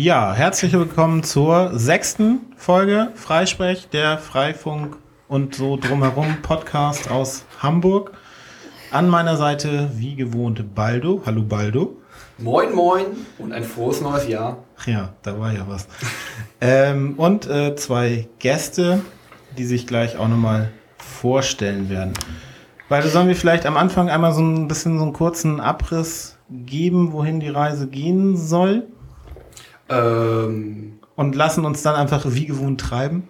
Ja, herzlich willkommen zur sechsten Folge Freisprech, der Freifunk und so drumherum Podcast aus Hamburg. An meiner Seite, wie gewohnt, Baldo. Hallo Baldo. Moin, moin und ein frohes neues Jahr. Ja, da war ja was. ähm, und äh, zwei Gäste, die sich gleich auch nochmal vorstellen werden. Baldo, sollen wir vielleicht am Anfang einmal so ein bisschen so einen kurzen Abriss geben, wohin die Reise gehen soll? Ähm, Und lassen uns dann einfach wie gewohnt treiben?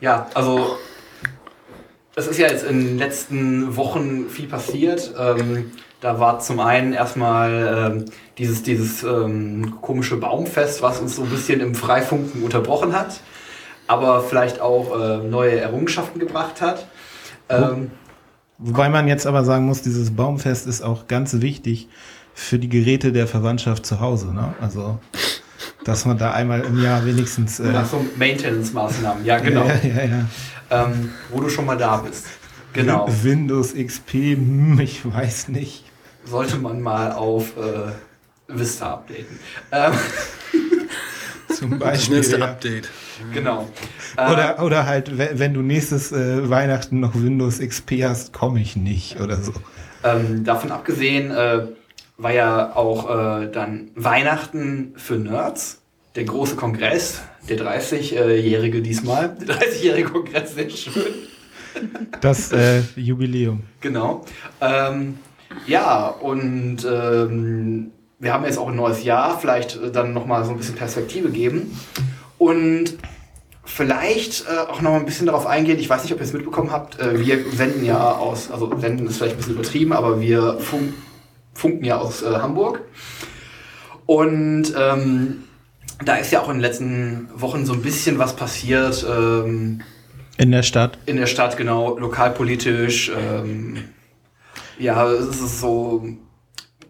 ja, also es ist ja jetzt in den letzten Wochen viel passiert. Ähm, da war zum einen erstmal ähm, dieses, dieses ähm, komische Baumfest, was uns so ein bisschen im Freifunken unterbrochen hat, aber vielleicht auch äh, neue Errungenschaften gebracht hat. Ähm, Wobei man jetzt aber sagen muss, dieses Baumfest ist auch ganz wichtig für die Geräte der Verwandtschaft zu Hause. Ne? Also, dass man da einmal im Jahr wenigstens. Äh, nach so Maintenance-Maßnahmen, ja genau. Ja, ja, ja. Ähm, wo du schon mal da bist. Genau. Windows XP, hm, ich weiß nicht. sollte man mal auf äh, Vista updaten. Ähm, Zum Das Beispiel. schnellste Ja. Update. genau. Äh, Oder, oder halt, we- wenn du nächstes äh, Weihnachten noch Windows XP hast, komme ich nicht oder so. ähm, davon abgesehen äh, war ja auch äh, dann Weihnachten für Nerds. Der große Kongress, der 30-jährige diesmal. Der 30-jährige Kongress, sehr schön. Das äh, Jubiläum. Genau. Ähm, ja, und ähm, wir haben jetzt auch ein neues Jahr, vielleicht äh, dann nochmal so ein bisschen Perspektive geben. Und vielleicht äh, auch noch ein bisschen darauf eingehen, ich weiß nicht, ob ihr es mitbekommen habt, äh, wir senden ja aus, also senden ist vielleicht ein bisschen übertrieben, aber wir fun funken ja aus äh, Hamburg. Und ähm, da ist ja auch in den letzten Wochen so ein bisschen was passiert. Ähm, In der Stadt. in der Stadt, genau, lokalpolitisch. Ähm, ja, es ist so.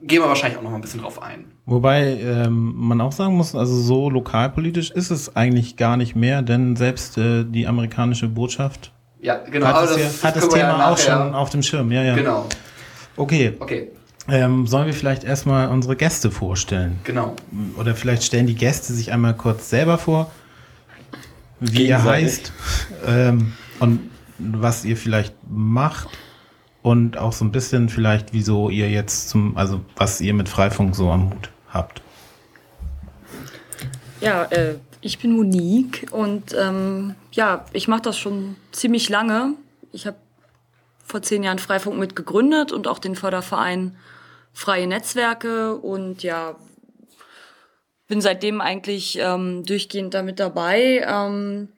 Gehen wir wahrscheinlich auch noch mal ein bisschen drauf ein. Wobei ähm, man auch sagen muss, also so lokalpolitisch ist es eigentlich gar nicht mehr, denn selbst äh, die amerikanische Botschaft Ja, genau. hat, das, ja, hat das wir ja Thema auch schon auf dem Schirm. Ja, ja. Genau. Okay, Okay, ähm, sollen wir vielleicht erstmal unsere Gäste vorstellen? genau. Oder vielleicht stellen die Gäste sich einmal kurz selber vor, wie ihr heißt ähm, und was ihr vielleicht macht und auch so ein bisschen vielleicht, wieso ihr jetzt zum, also was ihr mit Freifunk so am Hut habt. Ja, äh, ich bin Monique und ähm, ja, ich mache das schon ziemlich lange. Ich habe vor zehn Jahren Freifunk mit gegründet und auch den Förderverein Freie Netzwerke und ja, bin seitdem eigentlich ähm, durchgehend damit dabei. Ähm,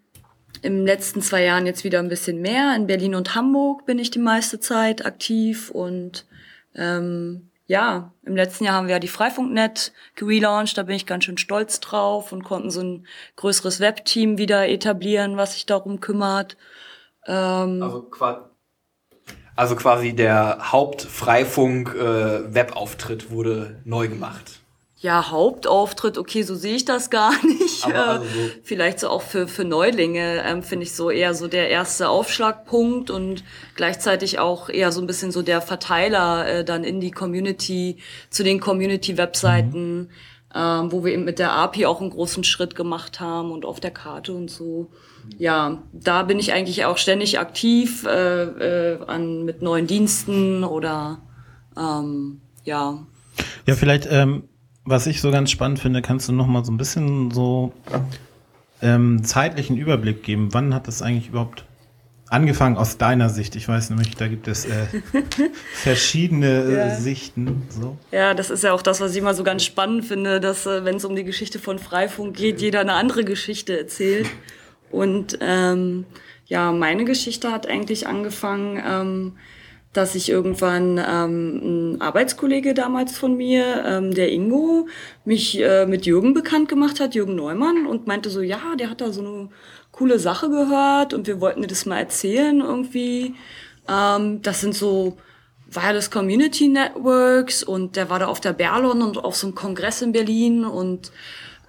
Im letzten zwei Jahren jetzt wieder ein bisschen mehr. In Berlin und Hamburg bin ich die meiste Zeit aktiv und ähm, ja, im letzten Jahr haben wir ja die Freifunknet gelauncht, da bin ich ganz schön stolz drauf und konnten so ein größeres Webteam wieder etablieren, was sich darum kümmert. Ähm, Also, also quasi der Hauptfreifunk-Webauftritt wurde neu gemacht. ja, Hauptauftritt, okay, so sehe ich das gar nicht. Aber Äh, also so- Vielleicht so auch für, für Neulinge ähm, finde ich so eher so der erste Aufschlagpunkt und gleichzeitig auch eher so ein bisschen so der Verteiler äh, dann in die Community, zu den Community-Webseiten, ähm, wo wir eben mit der API auch einen großen Schritt gemacht haben und auf der Karte und so. Ja, da bin ich eigentlich auch ständig aktiv äh, äh, an, mit neuen Diensten oder ähm, ja, Ja, vielleicht, ähm, was ich so ganz spannend finde, kannst du noch mal so ein bisschen so ähm, zeitlichen Überblick geben. Wann hat das eigentlich überhaupt angefangen aus deiner Sicht? Ich weiß nämlich, da gibt es äh, verschiedene äh, Ja. Sichten. So. Ja, das ist ja auch das, was ich immer so ganz spannend finde, dass äh, wenn es um die Geschichte von Freifunk geht, jeder eine andere Geschichte erzählt. Und ähm, ja, meine Geschichte hat eigentlich angefangen, ähm, dass ich irgendwann ähm, ein Arbeitskollege damals von mir, ähm, der Ingo, mich äh, mit Jürgen bekannt gemacht hat, Jürgen Neumann, und meinte so, ja, der hat da so eine coole Sache gehört und wir wollten dir das mal erzählen irgendwie. Ähm, das sind so Wireless Community Networks und der war da auf der Berlon und auf so einem Kongress in Berlin und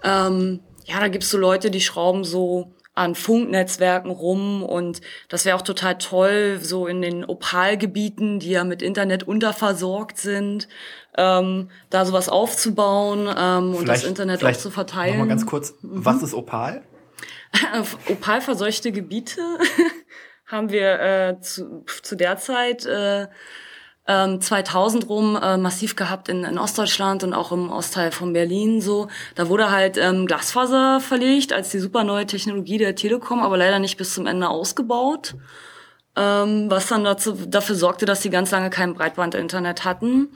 ähm, ja, da gibt's so Leute, die schrauben so an Funknetzwerken rum und das wäre auch total toll, so in den Opalgebieten, die ja mit Internet unterversorgt sind, ähm, da sowas aufzubauen ähm, und das Internet auch zu verteilen. Noch mal ganz kurz, mhm. was ist Opal? Opalverseuchte Gebiete haben wir äh, zu, zu der Zeit äh, 2000 ähm, rum äh, massiv gehabt in, in Ostdeutschland und auch im Ostteil von Berlin so. Da wurde halt ähm, Glasfaser verlegt als die super neue Technologie der Telekom, aber leider nicht bis zum Ende ausgebaut. Ähm, was dann dazu, dafür sorgte, dass sie ganz lange kein Breitbandinternet hatten.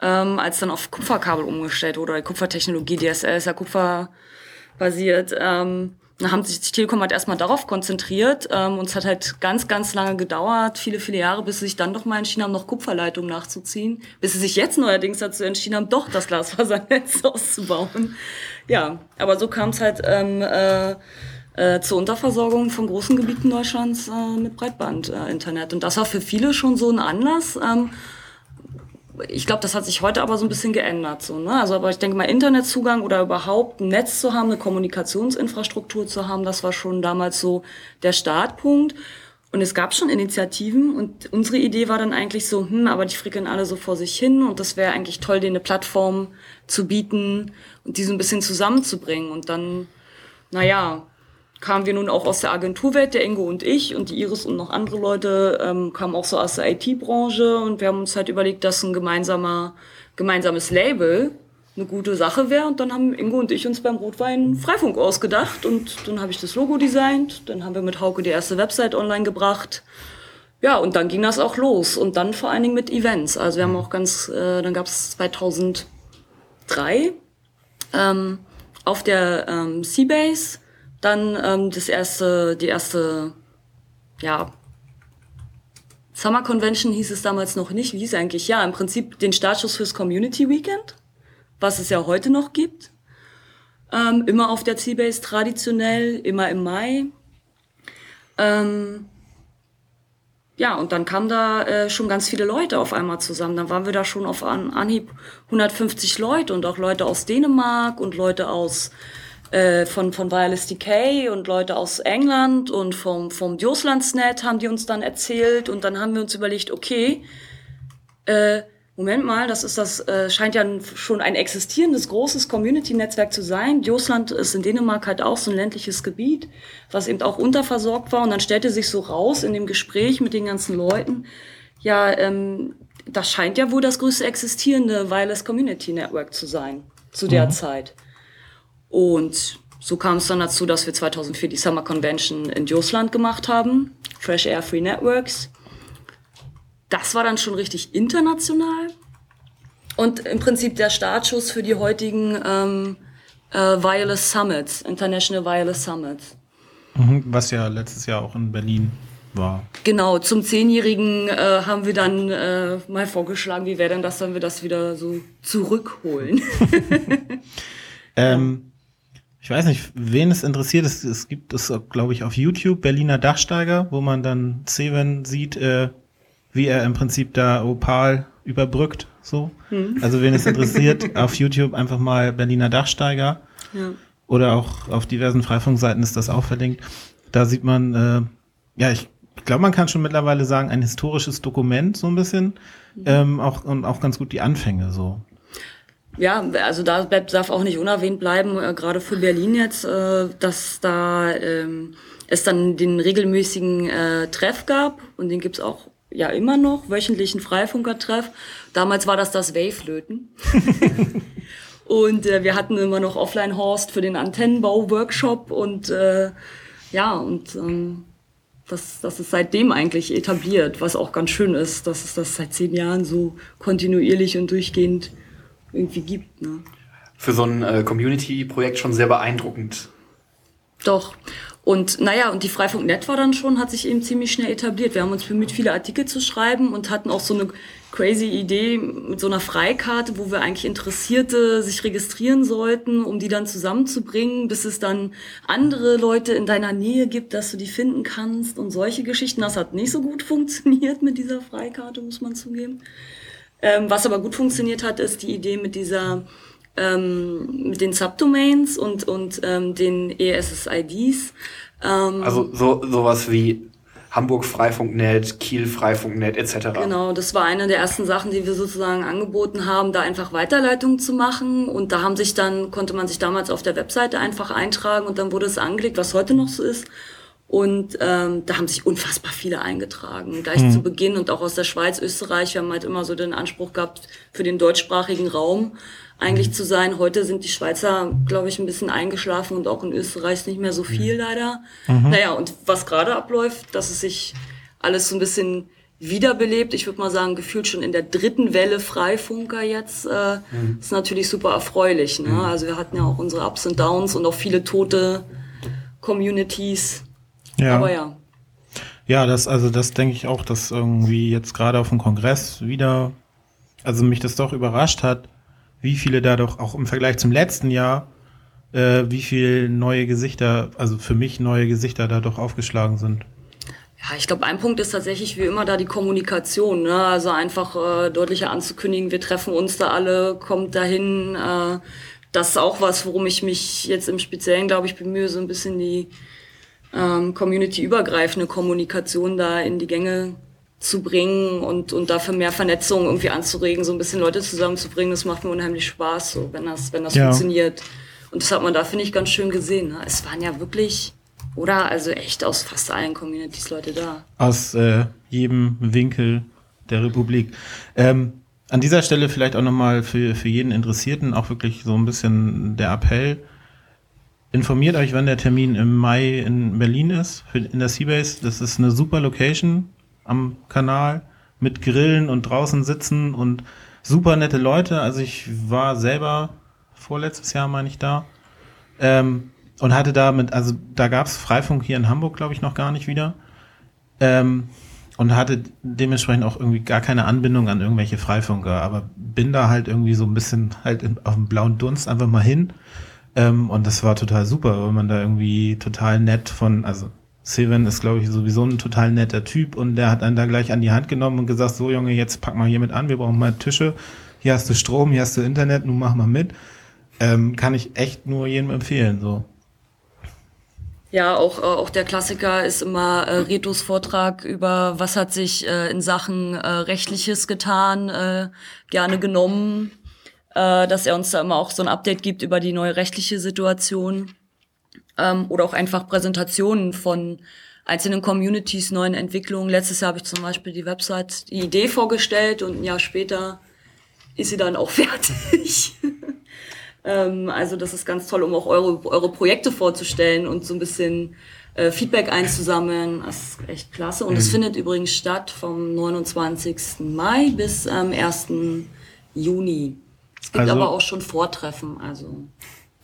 Ähm, als dann auf Kupferkabel umgestellt wurde, oder Kupfertechnologie, DSL ist ja kupferbasiert. Ähm, dann haben sich die Telekom halt erstmal darauf konzentriert ähm, und es hat halt ganz, ganz lange gedauert, viele, viele Jahre, bis sie sich dann doch mal entschieden haben, noch Kupferleitungen nachzuziehen, bis sie sich jetzt neuerdings dazu entschieden haben, doch das Glasfasernetz auszubauen. Ja, aber so kam es halt ähm, äh, äh, zur Unterversorgung von großen Gebieten Deutschlands äh, mit Breitband-Internet. und das war für viele schon so ein Anlass, ähm, ich glaube, das hat sich heute aber so ein bisschen geändert. So, ne? Also, aber ich denke mal, Internetzugang oder überhaupt ein Netz zu haben, eine Kommunikationsinfrastruktur zu haben, das war schon damals so der Startpunkt. Und es gab schon Initiativen und unsere Idee war dann eigentlich so, hm, aber die frickeln alle so vor sich hin und das wäre eigentlich toll, denen eine Plattform zu bieten und die so ein bisschen zusammenzubringen. Und dann, naja, kamen wir nun auch aus der Agenturwelt, der Ingo und ich und die Iris und noch andere Leute ähm, kamen auch so aus der IT-Branche und wir haben uns halt überlegt, dass ein gemeinsamer, gemeinsames Label eine gute Sache wäre und dann haben Ingo und ich uns beim Rotwein Freifunk ausgedacht und dann habe ich das Logo designt, dann haben wir mit Hauke die erste Website online gebracht. Ja, und dann ging das auch los und dann vor allen Dingen mit Events. Also wir haben auch ganz, äh, dann gab es 2003 ähm, auf der ähm, Seabase dann ähm, das erste, die erste, ja, Summer Convention hieß es damals noch nicht. Wie hieß eigentlich? Ja, im Prinzip den Startschuss fürs Community Weekend, was es ja heute noch gibt. Ähm, immer auf der C-Base traditionell, immer im Mai. Ähm, ja, und dann kamen da äh, schon ganz viele Leute auf einmal zusammen. Dann waren wir da schon auf An Anhieb 150 Leute und auch Leute aus Dänemark und Leute aus äh, von, von Wireless Decay und Leute aus England und vom, vom Dioslandsnet haben die uns dann erzählt und dann haben wir uns überlegt, okay, äh, Moment mal, das ist das, äh, scheint ja schon ein existierendes großes Community-Netzwerk zu sein. Diosland ist in Dänemark halt auch so ein ländliches Gebiet, was eben auch unterversorgt war. Und dann stellte sich so raus in dem Gespräch mit den ganzen Leuten, ja, ähm, das scheint ja wohl das größte existierende Wireless Community Network zu sein zu der mhm. Zeit. Und so kam es dann dazu, dass wir 2004 die Summer Convention in Josland gemacht haben, Fresh Air Free Networks. Das war dann schon richtig international und im Prinzip der Startschuss für die heutigen ähm, äh, Wireless Summits, International Wireless Summits. Mhm, was ja letztes Jahr auch in Berlin war. Genau, zum Zehnjährigen äh, haben wir dann äh, mal vorgeschlagen, wie wäre denn das, wenn wir das wieder so zurückholen. ähm, ich weiß nicht, wen es interessiert. Es, es gibt es, glaube ich, auf YouTube, Berliner Dachsteiger, wo man dann Seven sieht, äh, wie er im Prinzip da Opal überbrückt. So. Hm. Also wen es interessiert, auf YouTube einfach mal Berliner Dachsteiger. Ja. Oder auch auf diversen Freifunkseiten ist das auch verlinkt. Da sieht man, äh, ja, ich glaube, man kann schon mittlerweile sagen, ein historisches Dokument, so ein bisschen. Mhm. Ähm, auch, und auch ganz gut die Anfänge so ja, also da darf auch nicht unerwähnt bleiben, äh, gerade für Berlin jetzt, äh, dass da ähm, es dann den regelmäßigen äh, Treff gab und den gibt's auch ja immer noch, wöchentlichen Freifunkertreff. Damals war das das Waveflöten. und äh, wir hatten immer noch Offline-Horst für den Antennenbau-Workshop und äh, ja, und ähm, das, das ist seitdem eigentlich etabliert, was auch ganz schön ist, dass es das seit zehn Jahren so kontinuierlich und durchgehend irgendwie gibt. Ne? Für so ein äh, Community-Projekt schon sehr beeindruckend. Doch. Und naja, und die Freifunk.net war dann schon, hat sich eben ziemlich schnell etabliert. Wir haben uns bemüht, viele Artikel zu schreiben und hatten auch so eine crazy Idee mit so einer Freikarte, wo wir eigentlich Interessierte sich registrieren sollten, um die dann zusammenzubringen, bis es dann andere Leute in deiner Nähe gibt, dass du die finden kannst und solche Geschichten. Das hat nicht so gut funktioniert mit dieser Freikarte, muss man zugeben. Ähm, was aber gut funktioniert hat, ist die Idee mit dieser ähm, mit den Subdomains und, und ähm, den ESSIDs. Ähm, Also so sowas wie Hamburg Freifunk.net, Kiel Freifunk.net etc. Genau, das war eine der ersten Sachen, die wir sozusagen angeboten haben, da einfach Weiterleitungen zu machen. Und da haben sich dann, konnte man sich damals auf der Webseite einfach eintragen und dann wurde es angelegt, was heute noch so ist. Und ähm, da haben sich unfassbar viele eingetragen, gleich zu Beginn und auch aus der Schweiz, Österreich. Wir haben halt immer so den Anspruch gehabt, für den deutschsprachigen Raum eigentlich zu sein. Heute sind die Schweizer, glaube ich, ein bisschen eingeschlafen und auch in Österreich nicht mehr so viel leider. Naja, und was gerade abläuft, dass es sich alles so ein bisschen wiederbelebt. Ich würde mal sagen, gefühlt schon in der dritten Welle Freifunker jetzt, äh, ist natürlich super erfreulich. Ne? Also wir hatten ja auch unsere Ups und Downs und auch viele tote Communities. Ja. Aber ja. Ja, das, also das denke ich auch, dass irgendwie jetzt gerade auf dem Kongress wieder, also mich das doch überrascht hat, wie viele da doch auch im Vergleich zum letzten Jahr, äh, wie viel neue Gesichter, also für mich neue Gesichter da doch aufgeschlagen sind. Ja, ich glaube, ein Punkt ist tatsächlich wie immer da die Kommunikation. Ne? Also einfach äh, deutlicher anzukündigen, wir treffen uns da alle, kommt dahin. Äh, das ist auch was, worum ich mich jetzt im Speziellen, glaube ich, bemühe, so ein bisschen die ähm, community-übergreifende Kommunikation da in die Gänge zu bringen und, und dafür mehr Vernetzung irgendwie anzuregen, so ein bisschen Leute zusammenzubringen. Das macht mir unheimlich Spaß, so, wenn das, wenn das Ja. funktioniert. Und das hat man da, finde ich, ganz schön gesehen. Ne? Es waren ja wirklich, oder? Also echt aus fast allen Communities Leute da. Aus äh, jedem Winkel der Republik. Ähm, an dieser Stelle vielleicht auch nochmal für, für jeden Interessierten auch wirklich so ein bisschen der Appell. Informiert euch, wann der Termin im Mai in Berlin ist, in der Seabase. Das ist eine super Location am Kanal mit Grillen und draußen sitzen und super nette Leute. Also ich war selber vorletztes Jahr, meine ich, da. Ähm, und hatte da mit, also da gab's Freifunk hier in Hamburg, glaube ich, noch gar nicht wieder. Ähm, und hatte dementsprechend auch irgendwie gar keine Anbindung an irgendwelche Freifunker, aber bin da halt irgendwie so ein bisschen halt auf dem blauen Dunst einfach mal hin. Ähm, und das war total super, weil man da irgendwie total nett von, also Seven ist, glaube ich, sowieso ein total netter Typ und der hat einen da gleich an die Hand genommen und gesagt, so Junge, jetzt pack mal hier mit an, wir brauchen mal Tische, hier hast du Strom, hier hast du Internet, nun mach mal mit. Ähm, kann ich echt nur jedem empfehlen, so. Ja, auch, äh, auch der Klassiker ist immer äh, Retos Vortrag über, was hat sich äh, in Sachen äh, Rechtliches getan, äh, gerne genommen, äh, dass er uns da immer auch so ein Update gibt über die neue rechtliche Situation. Ähm, oder auch einfach Präsentationen von einzelnen Communities, neuen Entwicklungen. Letztes Jahr habe ich zum Beispiel die Website, die Idee vorgestellt und ein Jahr später ist sie dann auch fertig. Ähm, also das ist ganz toll, um auch eure, eure Projekte vorzustellen und so ein bisschen äh, Feedback einzusammeln. Das ist echt klasse. Und es findet übrigens statt vom 29. Mai bis am 1. Juni. Es gibt Also- aber auch schon Vortreffen. Also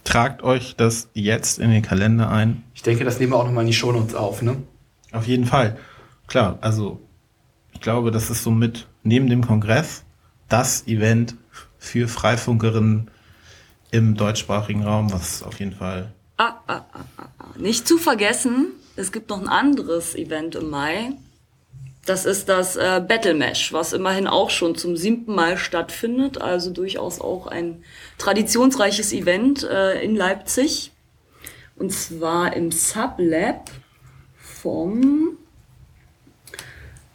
Tragt euch das jetzt in den Kalender ein. Ich denke, das nehmen wir auch nochmal in die Shownotes auf, ne? Auf jeden Fall. Klar, also ich glaube, das ist somit neben dem Kongress das Event für Freifunkerinnen im deutschsprachigen Raum, was auf jeden Fall. ah, ah, ah, ah, ah. nicht zu vergessen, es gibt noch ein anderes Event im Mai. Das ist das äh, Battle Mesh, was immerhin auch schon zum siebten Mal stattfindet. Also durchaus auch ein traditionsreiches Event äh, in Leipzig. Und zwar im Sublab vom,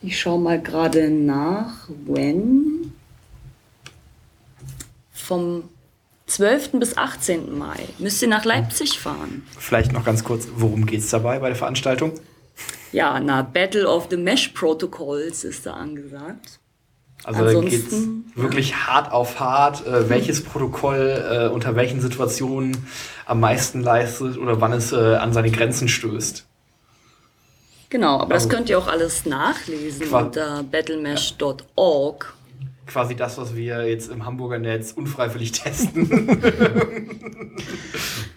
ich schaue mal gerade nach, when, vom 12. bis 18. Mai. Müsst ihr nach Leipzig fahren. Vielleicht noch ganz kurz, worum geht's dabei bei der Veranstaltung? Ja, na, Battle of the Mesh Protocols ist da angesagt. Also da geht's wirklich hart auf hart, äh, welches Protokoll äh, unter welchen Situationen am meisten leistet oder wann es äh, an seine Grenzen stößt. Genau, aber Also- das könnt ihr auch alles nachlesen unter battlemesh.org. Quasi das, was wir jetzt im Hamburger Netz unfreiwillig testen.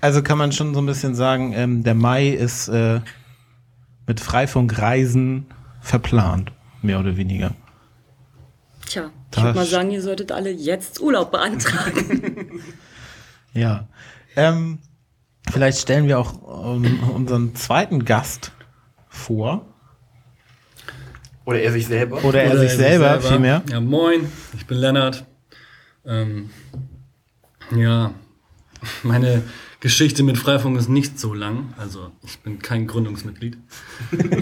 Also kann man schon so ein bisschen sagen, ähm, der Mai ist äh, mit Freifunkreisen verplant, mehr oder weniger. Tja, ich würde mal sagen, ihr solltet alle jetzt Urlaub beantragen. Ja. Ähm, vielleicht stellen wir auch ähm, unseren zweiten Gast vor. Oder er sich selber. Oder er Oder sich selber, vielmehr. Ja, moin, ich bin Lennart. Ähm, Ja, meine Geschichte mit Freifunk ist nicht so lang. Also ich bin kein Gründungsmitglied.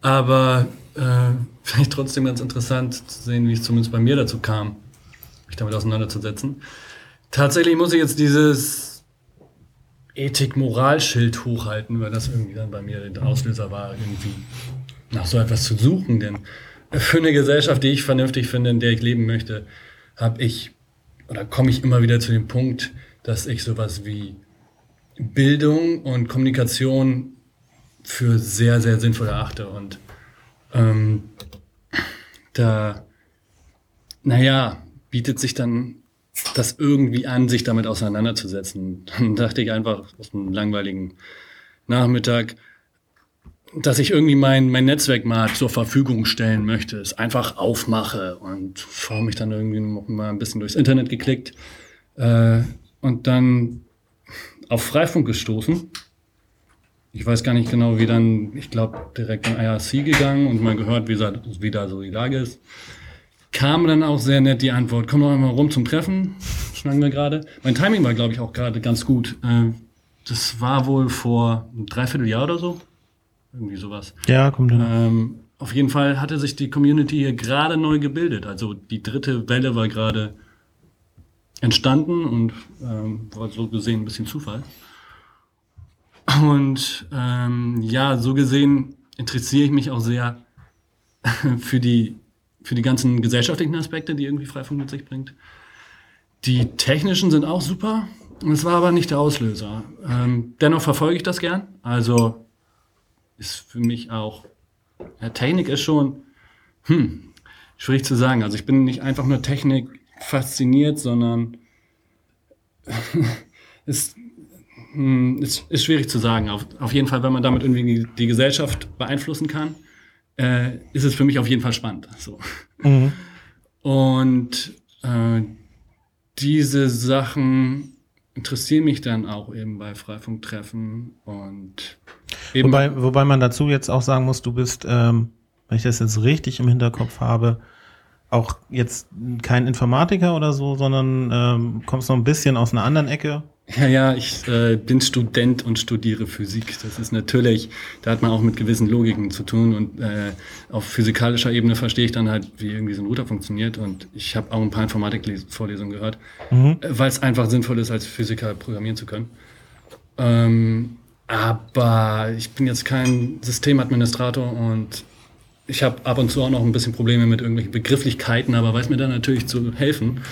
Aber äh, vielleicht trotzdem ganz interessant zu sehen, wie es zumindest bei mir dazu kam, mich damit auseinanderzusetzen. Tatsächlich muss ich jetzt dieses Ethik-Moral-Schild hochhalten, weil das irgendwie dann bei mir der Auslöser war, irgendwie nach so etwas zu suchen. Denn für eine Gesellschaft, die ich vernünftig finde, in der ich leben möchte, habe ich oder komme ich immer wieder zu dem Punkt, dass ich sowas wie Bildung und Kommunikation für sehr, sehr sinnvoll erachte. Und ähm, da, naja, bietet sich dann das irgendwie an, sich damit auseinanderzusetzen. Dann dachte ich einfach aus einem langweiligen Nachmittag, dass ich irgendwie mein, mein Netzwerk mal zur Verfügung stellen möchte, es einfach aufmache und vor mich dann irgendwie mal ein bisschen durchs Internet geklickt äh, und dann auf Freifunk gestoßen. Ich weiß gar nicht genau, wie dann, ich glaube, direkt in IRC gegangen und mal gehört, wie, wie da so die Lage ist. Kam dann auch sehr nett die Antwort, komm doch einmal rum zum Treffen, schnacken wir gerade. Mein Timing war, glaube ich, auch gerade ganz gut. Äh, das war wohl vor einem Dreivierteljahr oder so. Irgendwie sowas. Ja, kommt hin. Ähm, auf jeden Fall hatte sich die Community hier gerade neu gebildet. Also die dritte Welle war gerade entstanden und ähm, war so gesehen ein bisschen Zufall. Und ähm, ja, so gesehen interessiere ich mich auch sehr für die, für die ganzen gesellschaftlichen Aspekte, die irgendwie Freifunk mit sich bringt. Die technischen sind auch super. Das war aber nicht der Auslöser. Ähm, dennoch verfolge ich das gern. Also ist für mich auch, ja, Technik ist schon, hm, schwierig zu sagen. Also ich bin nicht einfach nur Technik fasziniert, sondern ist, hm, ist, ist schwierig zu sagen. Auf, auf jeden Fall, wenn man damit irgendwie die, Gesellschaft beeinflussen kann, äh, ist es für mich auf jeden Fall spannend. So. Mhm. Und äh, diese Sachen interessieren mich dann auch eben bei Freifunktreffen und wobei, wobei man dazu jetzt auch sagen muss, du bist, ähm, wenn ich das jetzt richtig im Hinterkopf habe, auch jetzt kein Informatiker oder so, sondern ähm, kommst noch ein bisschen aus einer anderen Ecke. Ja, ja, ich äh, bin Student und studiere Physik. Das ist natürlich, da hat man auch mit gewissen Logiken zu tun und äh, auf physikalischer Ebene verstehe ich dann halt, wie irgendwie so ein Router funktioniert und ich habe auch ein paar Informatik-Vorlesungen gehört, mhm. Äh, weil es einfach sinnvoll ist, als Physiker programmieren zu können. Ähm, aber ich bin jetzt kein Systemadministrator und ich habe ab und zu auch noch ein bisschen Probleme mit irgendwelchen Begrifflichkeiten, aber weiß mir dann natürlich zu helfen,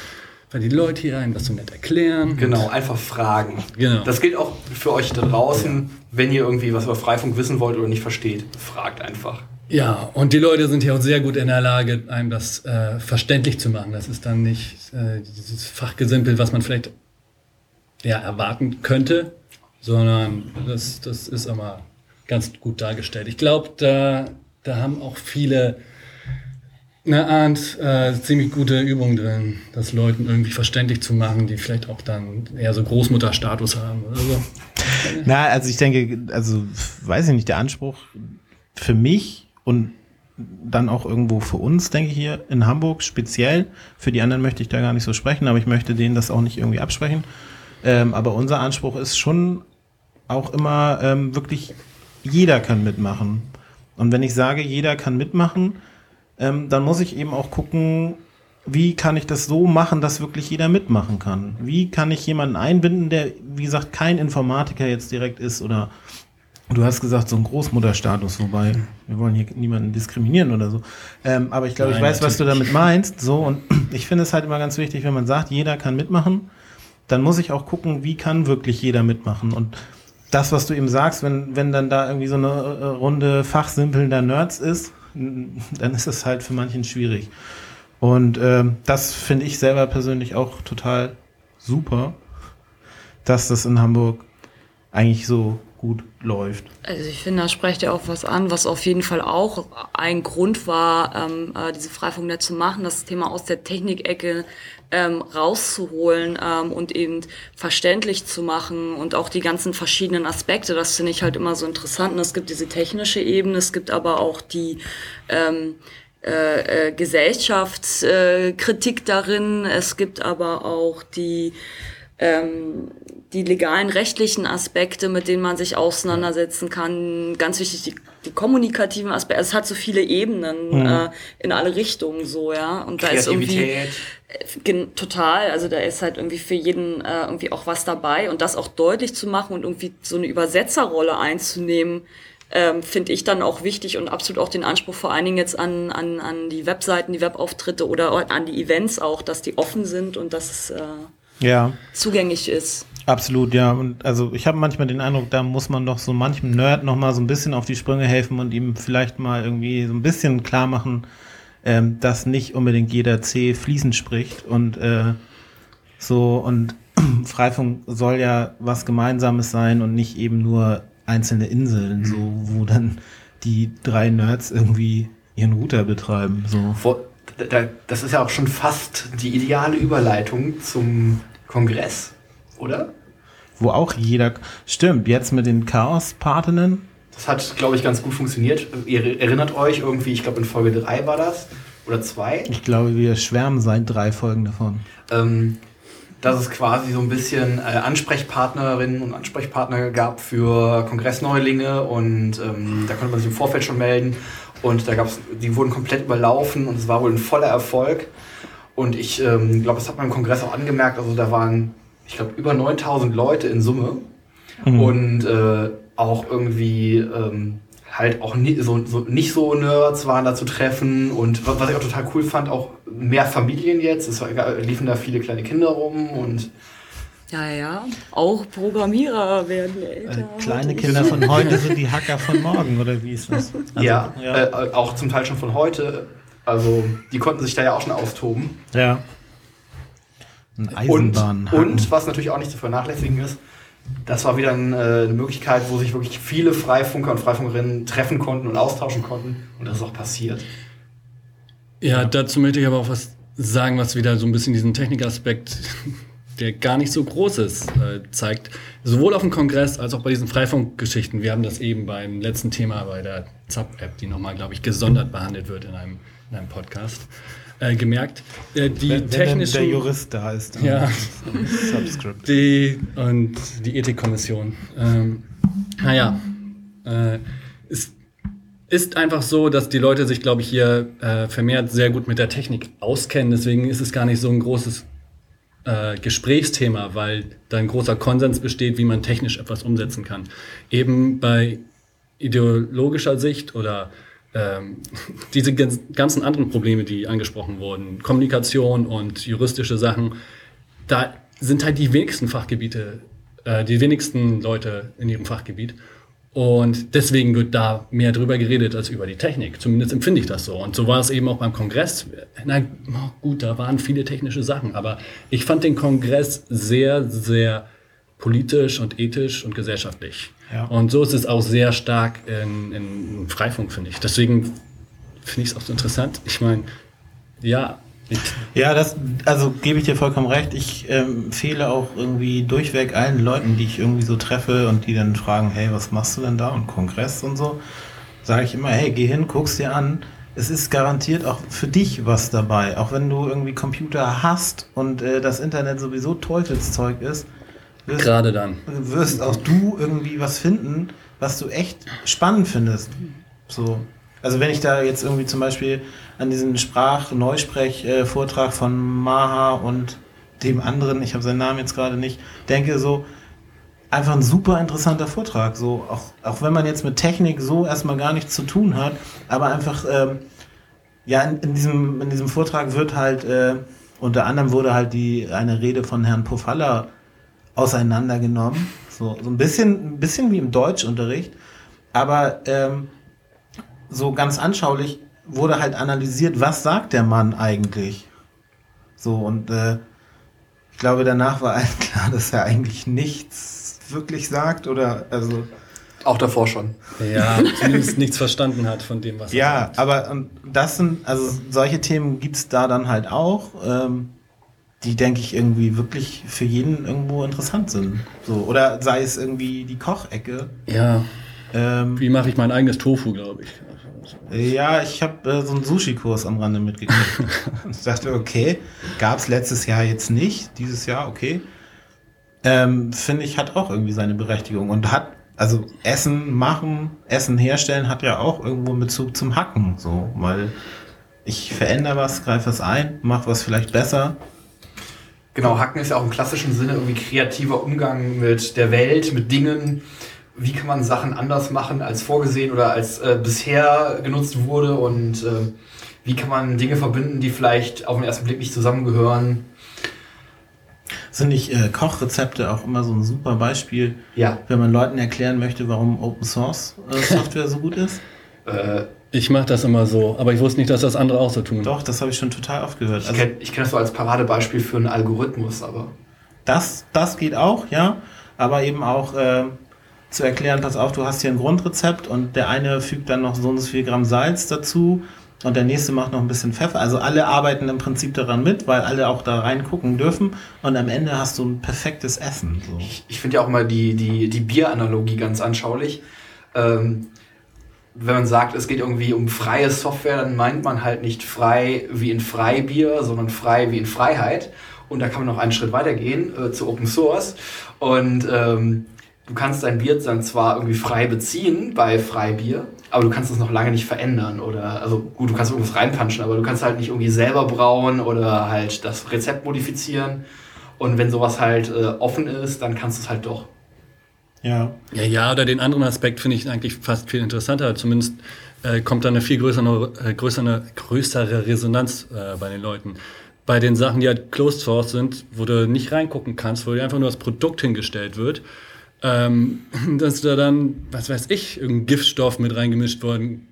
weil die Leute hier einem das so nett erklären. Genau, einfach fragen. Genau. Das gilt auch für euch da draußen, wenn ihr irgendwie was über Freifunk wissen wollt oder nicht versteht, fragt einfach. Ja, und die Leute sind hier auch sehr gut in der Lage, einem das äh, verständlich zu machen. Das ist dann nicht äh, dieses Fachgesimpel, was man vielleicht ja, erwarten könnte, sondern das, das ist immer ganz gut dargestellt. Ich glaube, da da haben auch viele eine Art äh, ziemlich gute Übung drin, das Leuten irgendwie verständlich zu machen, die vielleicht auch dann eher so Großmutterstatus haben oder so. Na, also ich denke, also weiß ich nicht, der Anspruch für mich und dann auch irgendwo für uns, denke ich hier in Hamburg speziell. Für die anderen möchte ich da gar nicht so sprechen, aber ich möchte denen das auch nicht irgendwie absprechen. Ähm, aber unser Anspruch ist schon auch immer ähm, wirklich, jeder kann mitmachen. Und wenn ich sage, jeder kann mitmachen, ähm, dann muss ich eben auch gucken, wie kann ich das so machen, dass wirklich jeder mitmachen kann? Wie kann ich jemanden einbinden, der, wie gesagt, kein Informatiker jetzt direkt ist oder du hast gesagt, so ein Großmutterstatus, wobei wir wollen hier niemanden diskriminieren oder so. Ähm, aber ich glaube, ich weiß, was du damit meinst. So, und ich finde es halt immer ganz wichtig, wenn man sagt, jeder kann mitmachen, dann muss ich auch gucken, wie kann wirklich jeder mitmachen. Und das, was du eben sagst, wenn, wenn dann da irgendwie so eine äh, Runde fachsimpelnder Nerds ist, dann ist es halt für manchen schwierig. Und ähm, das finde ich selber persönlich auch total super, dass das in Hamburg eigentlich so gut läuft. Also ich finde, da sprecht ihr auch was an, was auf jeden Fall auch ein Grund war, ähm, äh, diese Freifunk zu machen, das Thema aus der Technikecke ähm, rauszuholen ähm, und eben verständlich zu machen und auch die ganzen verschiedenen Aspekte. Das finde ich halt immer so interessant. Und es gibt diese technische Ebene, es gibt aber auch die ähm, äh, äh, Gesellschaftskritik darin. Es gibt aber auch die ähm, die legalen rechtlichen Aspekte, mit denen man sich auseinandersetzen kann. Ganz wichtig, die, die kommunikativen Aspekte. Es hat so viele Ebenen mhm. äh, in alle Richtungen so, ja. Und da ist irgendwie äh, total, also da ist halt irgendwie für jeden äh, irgendwie auch was dabei und das auch deutlich zu machen und irgendwie so eine Übersetzerrolle einzunehmen, ähm, finde ich dann auch wichtig und absolut auch den Anspruch vor allen Dingen jetzt an, an, an die Webseiten, die Webauftritte oder an die Events auch, dass die offen sind und dass es äh, ja. zugänglich ist. Absolut, ja. Und also ich habe manchmal den Eindruck, da muss man doch so manchem Nerd noch mal so ein bisschen auf die Sprünge helfen und ihm vielleicht mal irgendwie so ein bisschen klar machen, ähm, dass nicht unbedingt jeder C fließend spricht und äh, so und Freifunk soll ja was Gemeinsames sein und nicht eben nur einzelne Inseln, so wo dann die drei Nerds irgendwie ihren Router betreiben. So. Vor, das ist ja auch schon fast die ideale Überleitung zum Kongress, oder? Wo auch jeder. Stimmt, jetzt mit den Chaos-Patinnen. Das hat, glaube ich, ganz gut funktioniert. Ihr erinnert euch irgendwie, ich glaube in Folge 3 war das. Oder 2. Ich glaube, wir schwärmen seit drei Folgen davon. Ähm, dass es quasi so ein bisschen äh, Ansprechpartnerinnen und Ansprechpartner gab für Kongressneulinge und ähm, da konnte man sich im Vorfeld schon melden. Und da gab's, die wurden komplett überlaufen und es war wohl ein voller Erfolg. Und ich ähm, glaube, das hat man im Kongress auch angemerkt. Also da waren, ich glaube, über 9000 Leute in Summe. Mhm. Und äh, auch irgendwie ähm, halt auch nie, so, so, nicht so Nerds waren da zu treffen. Und was ich auch total cool fand, auch mehr Familien jetzt. Es war, liefen da viele kleine Kinder rum und ja, ja. Auch Programmierer werden älter. Äh, kleine Kinder von heute sind die Hacker von morgen, oder wie ist das? Also, ja, ja. Äh, auch zum Teil schon von heute. Also, die konnten sich da ja auch schon austoben. Ja. Ein Eisenbahn. Und, und was natürlich auch nicht zu vernachlässigen ist, das war wieder ein, äh, eine Möglichkeit, wo sich wirklich viele Freifunker und Freifunkerinnen treffen konnten und austauschen konnten. Und das ist auch passiert. Ja, dazu möchte ich aber auch was sagen, was wieder so ein bisschen diesen Technikaspekt der gar nicht so groß ist, äh, zeigt. Sowohl auf dem Kongress als auch bei diesen Freifunkgeschichten. Wir haben das eben beim letzten Thema bei der ZAP-App, die nochmal, glaube ich, gesondert behandelt wird in einem, in einem Podcast, äh, gemerkt. Äh, die wenn, technischen, der Jurist da ist. Ja. Subscript. Die, und die Ethikkommission. Ähm, naja, äh, es ist einfach so, dass die Leute sich, glaube ich, hier äh, vermehrt sehr gut mit der Technik auskennen. Deswegen ist es gar nicht so ein großes äh, Gesprächsthema, weil da ein großer Konsens besteht, wie man technisch etwas umsetzen kann. Eben bei ideologischer Sicht oder ähm, diese ganzen anderen Probleme, die angesprochen wurden, Kommunikation und juristische Sachen, da sind halt die wenigsten Fachgebiete, äh, die wenigsten Leute in ihrem Fachgebiet. Und deswegen wird da mehr drüber geredet als über die Technik. Zumindest empfinde ich das so. Und so war es eben auch beim Kongress. Na gut, da waren viele technische Sachen, aber ich fand den Kongress sehr, sehr politisch und ethisch und gesellschaftlich. Ja. Und so ist es auch sehr stark in, in Freifunk, finde ich. Deswegen finde ich es auch so interessant. Ich meine, ja, ja, das, also gebe ich dir vollkommen recht. Ich ähm, empfehle auch irgendwie durchweg allen Leuten, die ich irgendwie so treffe und die dann fragen, hey, was machst du denn da und Kongress und so, sage ich immer, hey, geh hin, guck's dir an. Es ist garantiert auch für dich was dabei, auch wenn du irgendwie Computer hast und äh, das Internet sowieso Teufelszeug ist. Wirst, Gerade dann. Wirst auch du irgendwie was finden, was du echt spannend findest. So. Also wenn ich da jetzt irgendwie zum Beispiel an diesen Sprach-Neusprech-Vortrag von Maha und dem anderen, ich habe seinen Namen jetzt gerade nicht, denke so, einfach ein super interessanter Vortrag. So, auch, auch wenn man jetzt mit Technik so erstmal gar nichts zu tun hat, aber einfach, ähm, ja, in, in, diesem, in diesem Vortrag wird halt, äh, unter anderem wurde halt die, eine Rede von Herrn Pofalla auseinandergenommen. So, so ein bisschen, ein bisschen wie im Deutschunterricht. Aber ähm, so ganz anschaulich wurde halt analysiert, was sagt der Mann eigentlich? So, und äh, ich glaube, danach war allen klar, dass er eigentlich nichts wirklich sagt oder also. Auch davor schon. Ja, zumindest nichts verstanden hat von dem, was er Ja, sagt. aber und das sind, also solche Themen gibt es da dann halt auch, ähm, die, denke ich, irgendwie wirklich für jeden irgendwo interessant sind. So, oder sei es irgendwie die Kochecke. Ja. Ähm, Wie mache ich mein eigenes Tofu, glaube ich. Ja, ich habe äh, so einen Sushi-Kurs am Rande mitgekriegt. Und ich dachte, okay, gab es letztes Jahr jetzt nicht, dieses Jahr, okay. Ähm, Finde ich, hat auch irgendwie seine Berechtigung und hat, also Essen machen, Essen herstellen hat ja auch irgendwo einen Bezug zum Hacken, so, weil ich verändere was, greife was ein, mache was vielleicht besser. Genau, Hacken ist ja auch im klassischen Sinne irgendwie kreativer Umgang mit der Welt, mit Dingen. Wie kann man Sachen anders machen als vorgesehen oder als äh, bisher genutzt wurde und äh, wie kann man Dinge verbinden, die vielleicht auf den ersten Blick nicht zusammengehören. Sind nicht äh, Kochrezepte auch immer so ein super Beispiel, Ja, wenn man Leuten erklären möchte, warum Open Source äh, Software so gut ist? äh, Ich mache das immer so, aber ich wusste nicht, dass das andere auch so tun. Doch, das habe ich schon total oft gehört. ich Also kenne kenn das so als Paradebeispiel für einen Algorithmus, aber das, das geht auch, ja, aber eben auch äh, zu erklären, pass auf, du hast hier ein Grundrezept und der eine fügt dann noch so und so viel Gramm Salz dazu und der nächste macht noch ein bisschen Pfeffer. Also alle arbeiten im Prinzip daran mit, weil alle auch da reingucken dürfen und am Ende hast du ein perfektes Essen. So. ich, ich finde ja auch immer die, die, die Bieranalogie ganz anschaulich. Ähm, wenn man sagt, es geht irgendwie um freie Software, dann meint man halt nicht frei wie in Freibier, sondern frei wie in Freiheit. Und da kann man noch einen Schritt weiter gehen äh, zu Open Source. Und ähm, du kannst dein Bier dann zwar irgendwie frei beziehen bei Freibier, aber du kannst es noch lange nicht verändern. Oder, also gut, du kannst irgendwas reinpanschen, aber du kannst halt nicht irgendwie selber brauen oder halt das Rezept modifizieren. Und wenn sowas halt äh, offen ist, dann kannst du es halt doch. Ja. Ja, ja, oder den anderen Aspekt finde ich eigentlich fast viel interessanter. Zumindest äh, kommt da eine viel größere, äh, größere, größere Resonanz äh, bei den Leuten. Bei den Sachen, die halt closed source sind, wo du nicht reingucken kannst, wo dir einfach nur das Produkt hingestellt wird, ähm, dass da dann, was weiß ich, irgendein Giftstoff mit reingemischt worden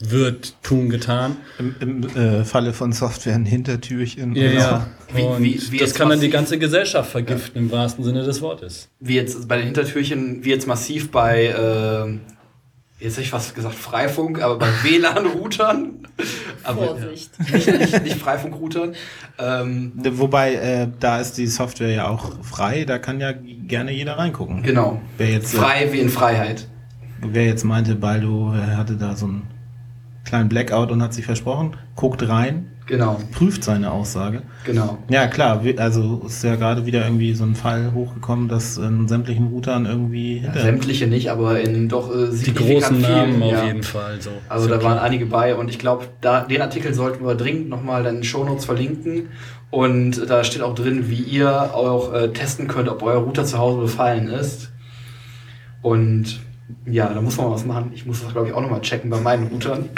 wird, tun, getan. Im, im äh, Falle von Software ein Hintertürchen. Ja, oder ja. Wie- wie- wie das jetzt kann dann die ganze Gesellschaft vergiften, im wahrsten Sinne des Wortes. Wie jetzt bei den Hintertürchen, wie jetzt massiv bei, äh, jetzt hätte ich fast gesagt Freifunk, aber bei WLAN-Routern. aber Vorsicht. nicht, nicht, nicht Freifunk-Routern. Ähm, Wobei, äh, da ist die Software ja auch frei, da kann ja gerne jeder reingucken. genau. Wer jetzt, Frei wie in Freiheit. wer jetzt meinte, Baldo äh, hatte da so einen kleinen Blackout und hat sich versprochen, guckt rein, Genau, prüft seine Aussage. genau. Ja, klar, also ist ja gerade wieder irgendwie so ein Fall hochgekommen, dass in sämtlichen Routern irgendwie hinter. Sämtliche nicht, aber in doch äh, Die großen Namen vielen, auf ja. jeden Fall. So. Also ja da waren klar. einige bei und ich glaube, den Artikel sollten wir dringend nochmal dann in den Shownotes verlinken. Und da steht auch drin, wie ihr auch äh, testen könnt, ob euer Router zu Hause befallen ist. Und ja, da muss man was machen. Ich muss das, glaube ich, auch nochmal checken bei meinen Routern.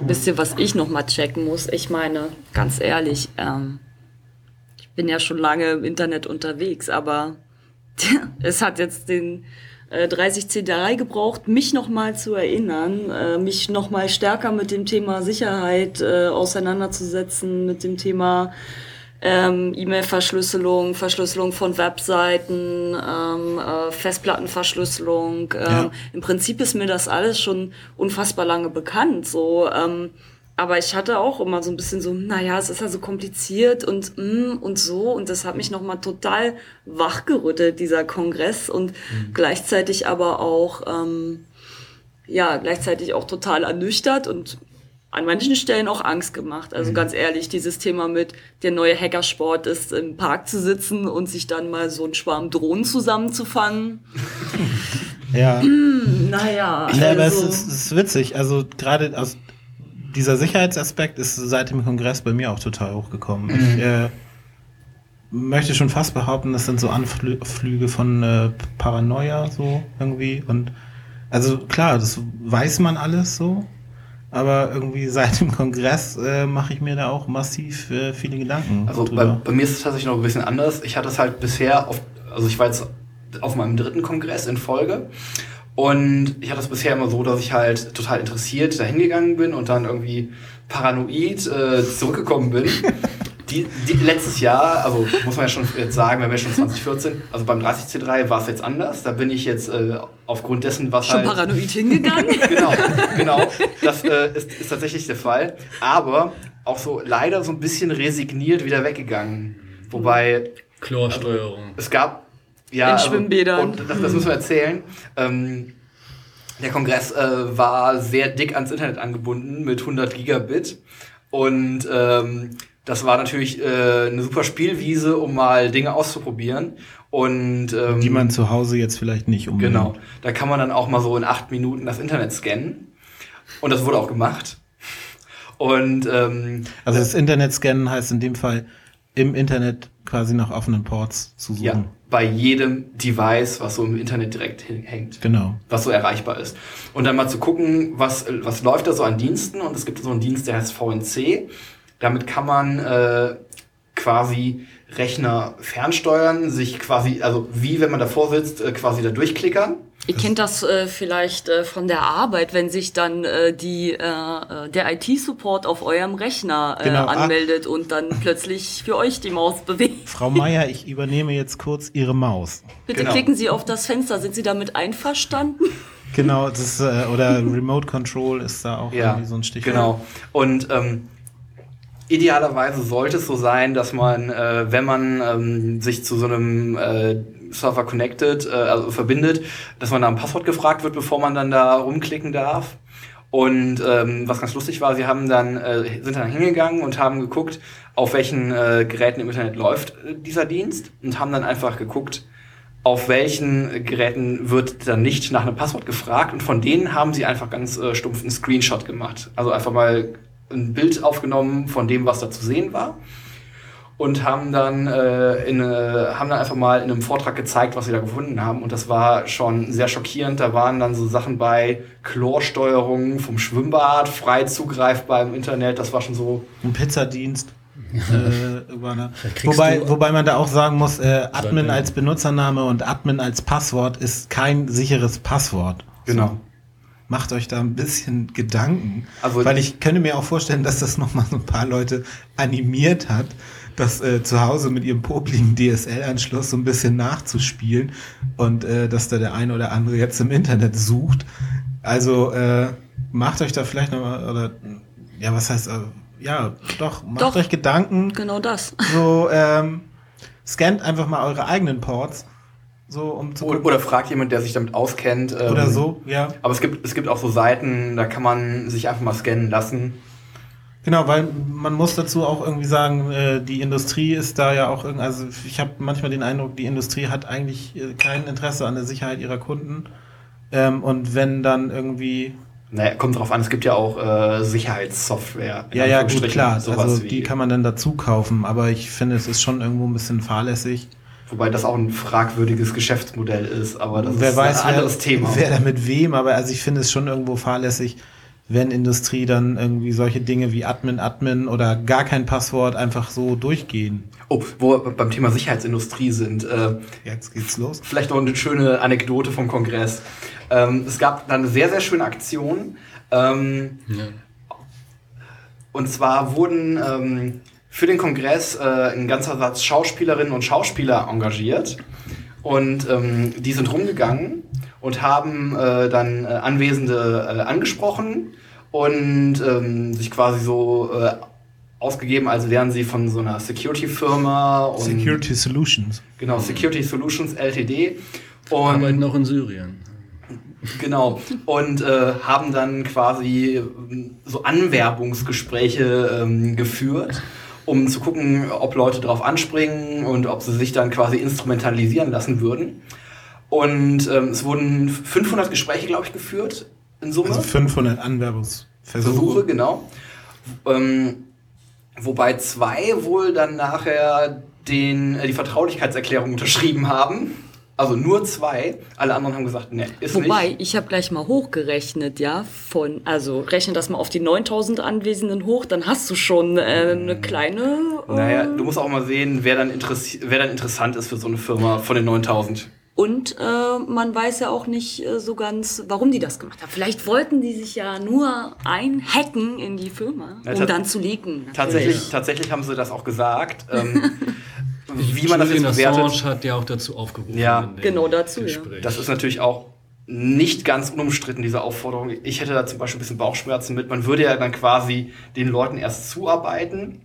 Wisst ihr, was ich noch mal checken muss? Ich meine, ganz ehrlich, ähm, ich bin ja schon lange im Internet unterwegs, aber es hat jetzt den äh, 30C3 gebraucht, mich noch mal zu erinnern, äh, mich noch mal stärker mit dem Thema Sicherheit äh, auseinanderzusetzen, mit dem Thema ähm, E-Mail-Verschlüsselung, Verschlüsselung von Webseiten, ähm, äh, Festplattenverschlüsselung. Ähm, Ja. Im Prinzip ist mir das alles schon unfassbar lange bekannt. So, ähm, aber ich hatte auch immer so ein bisschen so, naja, es ist ja so kompliziert und mm, und so und das hat mich noch mal total wachgerüttelt dieser Kongress und gleichzeitig aber auch ähm, ja gleichzeitig auch total ernüchtert und an manchen Stellen auch Angst gemacht. Also ganz ehrlich, dieses Thema mit der neue Hackersport ist, im Park zu sitzen und sich dann mal so einen Schwarm Drohnen zusammenzufangen. Ja. Naja, Ja, aber es also, ist, es ist witzig. Also gerade aus dieser Sicherheitsaspekt ist seit dem Kongress bei mir auch total hochgekommen. Ich äh, möchte schon fast behaupten, das sind so Anflüge von äh, Paranoia so irgendwie. Und also klar, das weiß man alles so. Aber irgendwie seit dem Kongress äh, mache ich mir da auch massiv äh, viele Gedanken. Also bei, bei mir ist es tatsächlich noch ein bisschen anders. Ich hatte es halt bisher auf, also ich war jetzt auf meinem dritten Kongress in Folge und ich hatte es bisher immer so, dass ich halt total interessiert dahin gegangen bin und dann irgendwie paranoid äh, zurückgekommen bin. Die, die, letztes Jahr, also muss man ja schon jetzt sagen, wir haben ja schon 2014, also beim 30C3 war es jetzt anders. Da bin ich jetzt äh, aufgrund dessen, was schon halt paranoid hingegangen. genau, genau. Das äh, ist, ist tatsächlich der Fall. Aber auch so leider so ein bisschen resigniert wieder weggegangen. Wobei Chlorsteuerung. es gab, Ja, In also, Schwimmbädern. Und das, das müssen wir erzählen. Ähm, der Kongress äh, war sehr dick ans Internet angebunden mit 100 Gigabit. Und ähm, das war natürlich äh, eine super Spielwiese, um mal Dinge auszuprobieren. Und ähm, Die man zu Hause jetzt vielleicht nicht unbedingt. Genau. Da kann man dann auch mal so in acht Minuten das Internet scannen. Und das wurde auch gemacht. Und ähm, Also das Internet scannen heißt in dem Fall im Internet quasi nach offenen Ports zu suchen. ja, bei jedem Device, was so im Internet direkt hängt. Genau. was so erreichbar ist. Und dann mal zu gucken, was, was läuft da so an Diensten. Und es gibt so einen Dienst, der heißt VNC. Damit kann man äh, quasi Rechner fernsteuern, sich quasi, also wie wenn man davor sitzt, äh, quasi da durchklickern. Ihr kennt das äh, vielleicht äh, von der Arbeit, wenn sich dann äh, die, äh, äh, der IT-Support auf eurem Rechner äh, Genau, ah. anmeldet und dann plötzlich für euch die Maus bewegt. Frau Meier, ich übernehme jetzt kurz Ihre Maus. Bitte Genau. klicken Sie auf das Fenster. Sind Sie damit einverstanden? Genau, das ist, äh, oder Remote Control ist da auch Ja, irgendwie so ein Stichwort. genau. Und ähm, idealerweise sollte es so sein, dass man, äh, wenn man ähm, sich zu so einem äh, Server connected, äh, also verbindet, dass man da ein Passwort gefragt wird, bevor man dann da rumklicken darf. Und ähm, was ganz lustig war, sie haben dann äh, sind dann hingegangen und haben geguckt, auf welchen äh, Geräten im Internet läuft äh, dieser Dienst und haben dann einfach geguckt, auf welchen Geräten wird dann nicht nach einem Passwort gefragt und von denen haben sie einfach ganz äh, stumpf einen Screenshot gemacht. Also einfach mal ein Bild aufgenommen von dem, was da zu sehen war und haben dann, äh, in, äh, haben dann einfach mal in einem Vortrag gezeigt, was sie da gefunden haben und das war schon sehr schockierend. Da waren dann so Sachen bei Chlorsteuerung vom Schwimmbad, frei zugreifbar im Internet, das war schon so Ein Pizzadienst. äh, eine- kriegst wobei, wobei man da auch sagen muss, äh, Admin als Benutzername und Admin als Passwort ist kein sicheres Passwort. Genau. Macht euch da ein bisschen Gedanken. Also- weil ich könnte mir auch vorstellen, dass das nochmal so ein paar Leute animiert hat, das äh, zu Hause mit ihrem popligen DSL-Anschluss so ein bisschen nachzuspielen und äh, dass da der eine oder andere jetzt im Internet sucht. Also äh, macht euch da vielleicht nochmal, oder ja, was heißt, äh, ja, doch, macht Doch. euch Gedanken. Genau das. So, ähm, scannt einfach mal eure eigenen Ports. So, um zu Oder, oder fragt jemand, der sich damit auskennt. ähm, Oder so, ja. Aber es gibt, es gibt auch so Seiten, da kann man sich einfach mal scannen lassen. Genau, weil man muss dazu auch irgendwie sagen, äh, die Industrie ist da ja auch irgendwie, also ich habe manchmal den Eindruck, die Industrie hat eigentlich äh, kein Interesse an der Sicherheit ihrer Kunden. Ähm, und wenn dann irgendwie, Naja, kommt drauf an, es gibt ja auch äh, Sicherheitssoftware. ja, ja, gut, klar, sowas also die kann man dann dazu kaufen, aber ich finde, es ist schon irgendwo ein bisschen fahrlässig. Wobei das auch ein fragwürdiges Geschäftsmodell ist, aber das wer ist weiß, ein anderes wer, Thema. wer da mit wem, aber also ich finde es schon irgendwo fahrlässig, wenn Industrie dann irgendwie solche Dinge wie Admin, Admin oder gar kein Passwort einfach so durchgehen. oh, wo wir beim Thema Sicherheitsindustrie sind, äh, Jetzt geht's los. vielleicht noch eine schöne Anekdote vom Kongress. Ähm, es gab dann eine sehr, sehr schöne Aktion. Ähm, Ja. Und zwar wurden ähm, für den Kongress äh, ein ganzer Satz Schauspielerinnen und Schauspieler engagiert. Und ähm, die sind rumgegangen und haben äh, dann äh, Anwesende äh, angesprochen und ähm, sich quasi so äh, ausgegeben, als wären sie von so einer Security-Firma. und- Security Solutions. Genau, Security Solutions LTD. Und Arbeiten auch in Syrien. Genau. Und äh, haben dann quasi ähm, so Anwerbungsgespräche ähm, geführt, um zu gucken, ob Leute darauf anspringen und ob sie sich dann quasi instrumentalisieren lassen würden. Und ähm, es wurden 500 Gespräche, glaube ich, geführt in Summe. Also 500 Anwerbungsversuche. Versuche, genau. Ähm, wobei zwei wohl dann nachher den, äh, die Vertraulichkeitserklärung unterschrieben haben. Also nur zwei. Alle anderen haben gesagt, ne, ist Wobei, nicht. ich habe gleich mal hochgerechnet, ja, von, also rechne das mal auf die 9000 Anwesenden hoch, dann hast du schon äh, eine kleine. Äh, Naja, du musst auch mal sehen, wer dann, wer dann interessant ist für so eine Firma von den 9000. Und äh, man weiß ja auch nicht äh, so ganz, warum die das gemacht haben. Vielleicht wollten die sich ja nur einhacken in die Firma, Ja, um dann zu leaken. Tatsächlich, tatsächlich haben sie das auch gesagt. Ähm, wie man das jetzt Julian bewertet, Assange hat ja auch dazu aufgerufen. Ja. Genau dazu, ja. Gespräch. das ist natürlich auch nicht ganz unumstritten, diese Aufforderung. Ich hätte da zum Beispiel ein bisschen Bauchschmerzen mit. Man würde ja dann quasi den Leuten erst zuarbeiten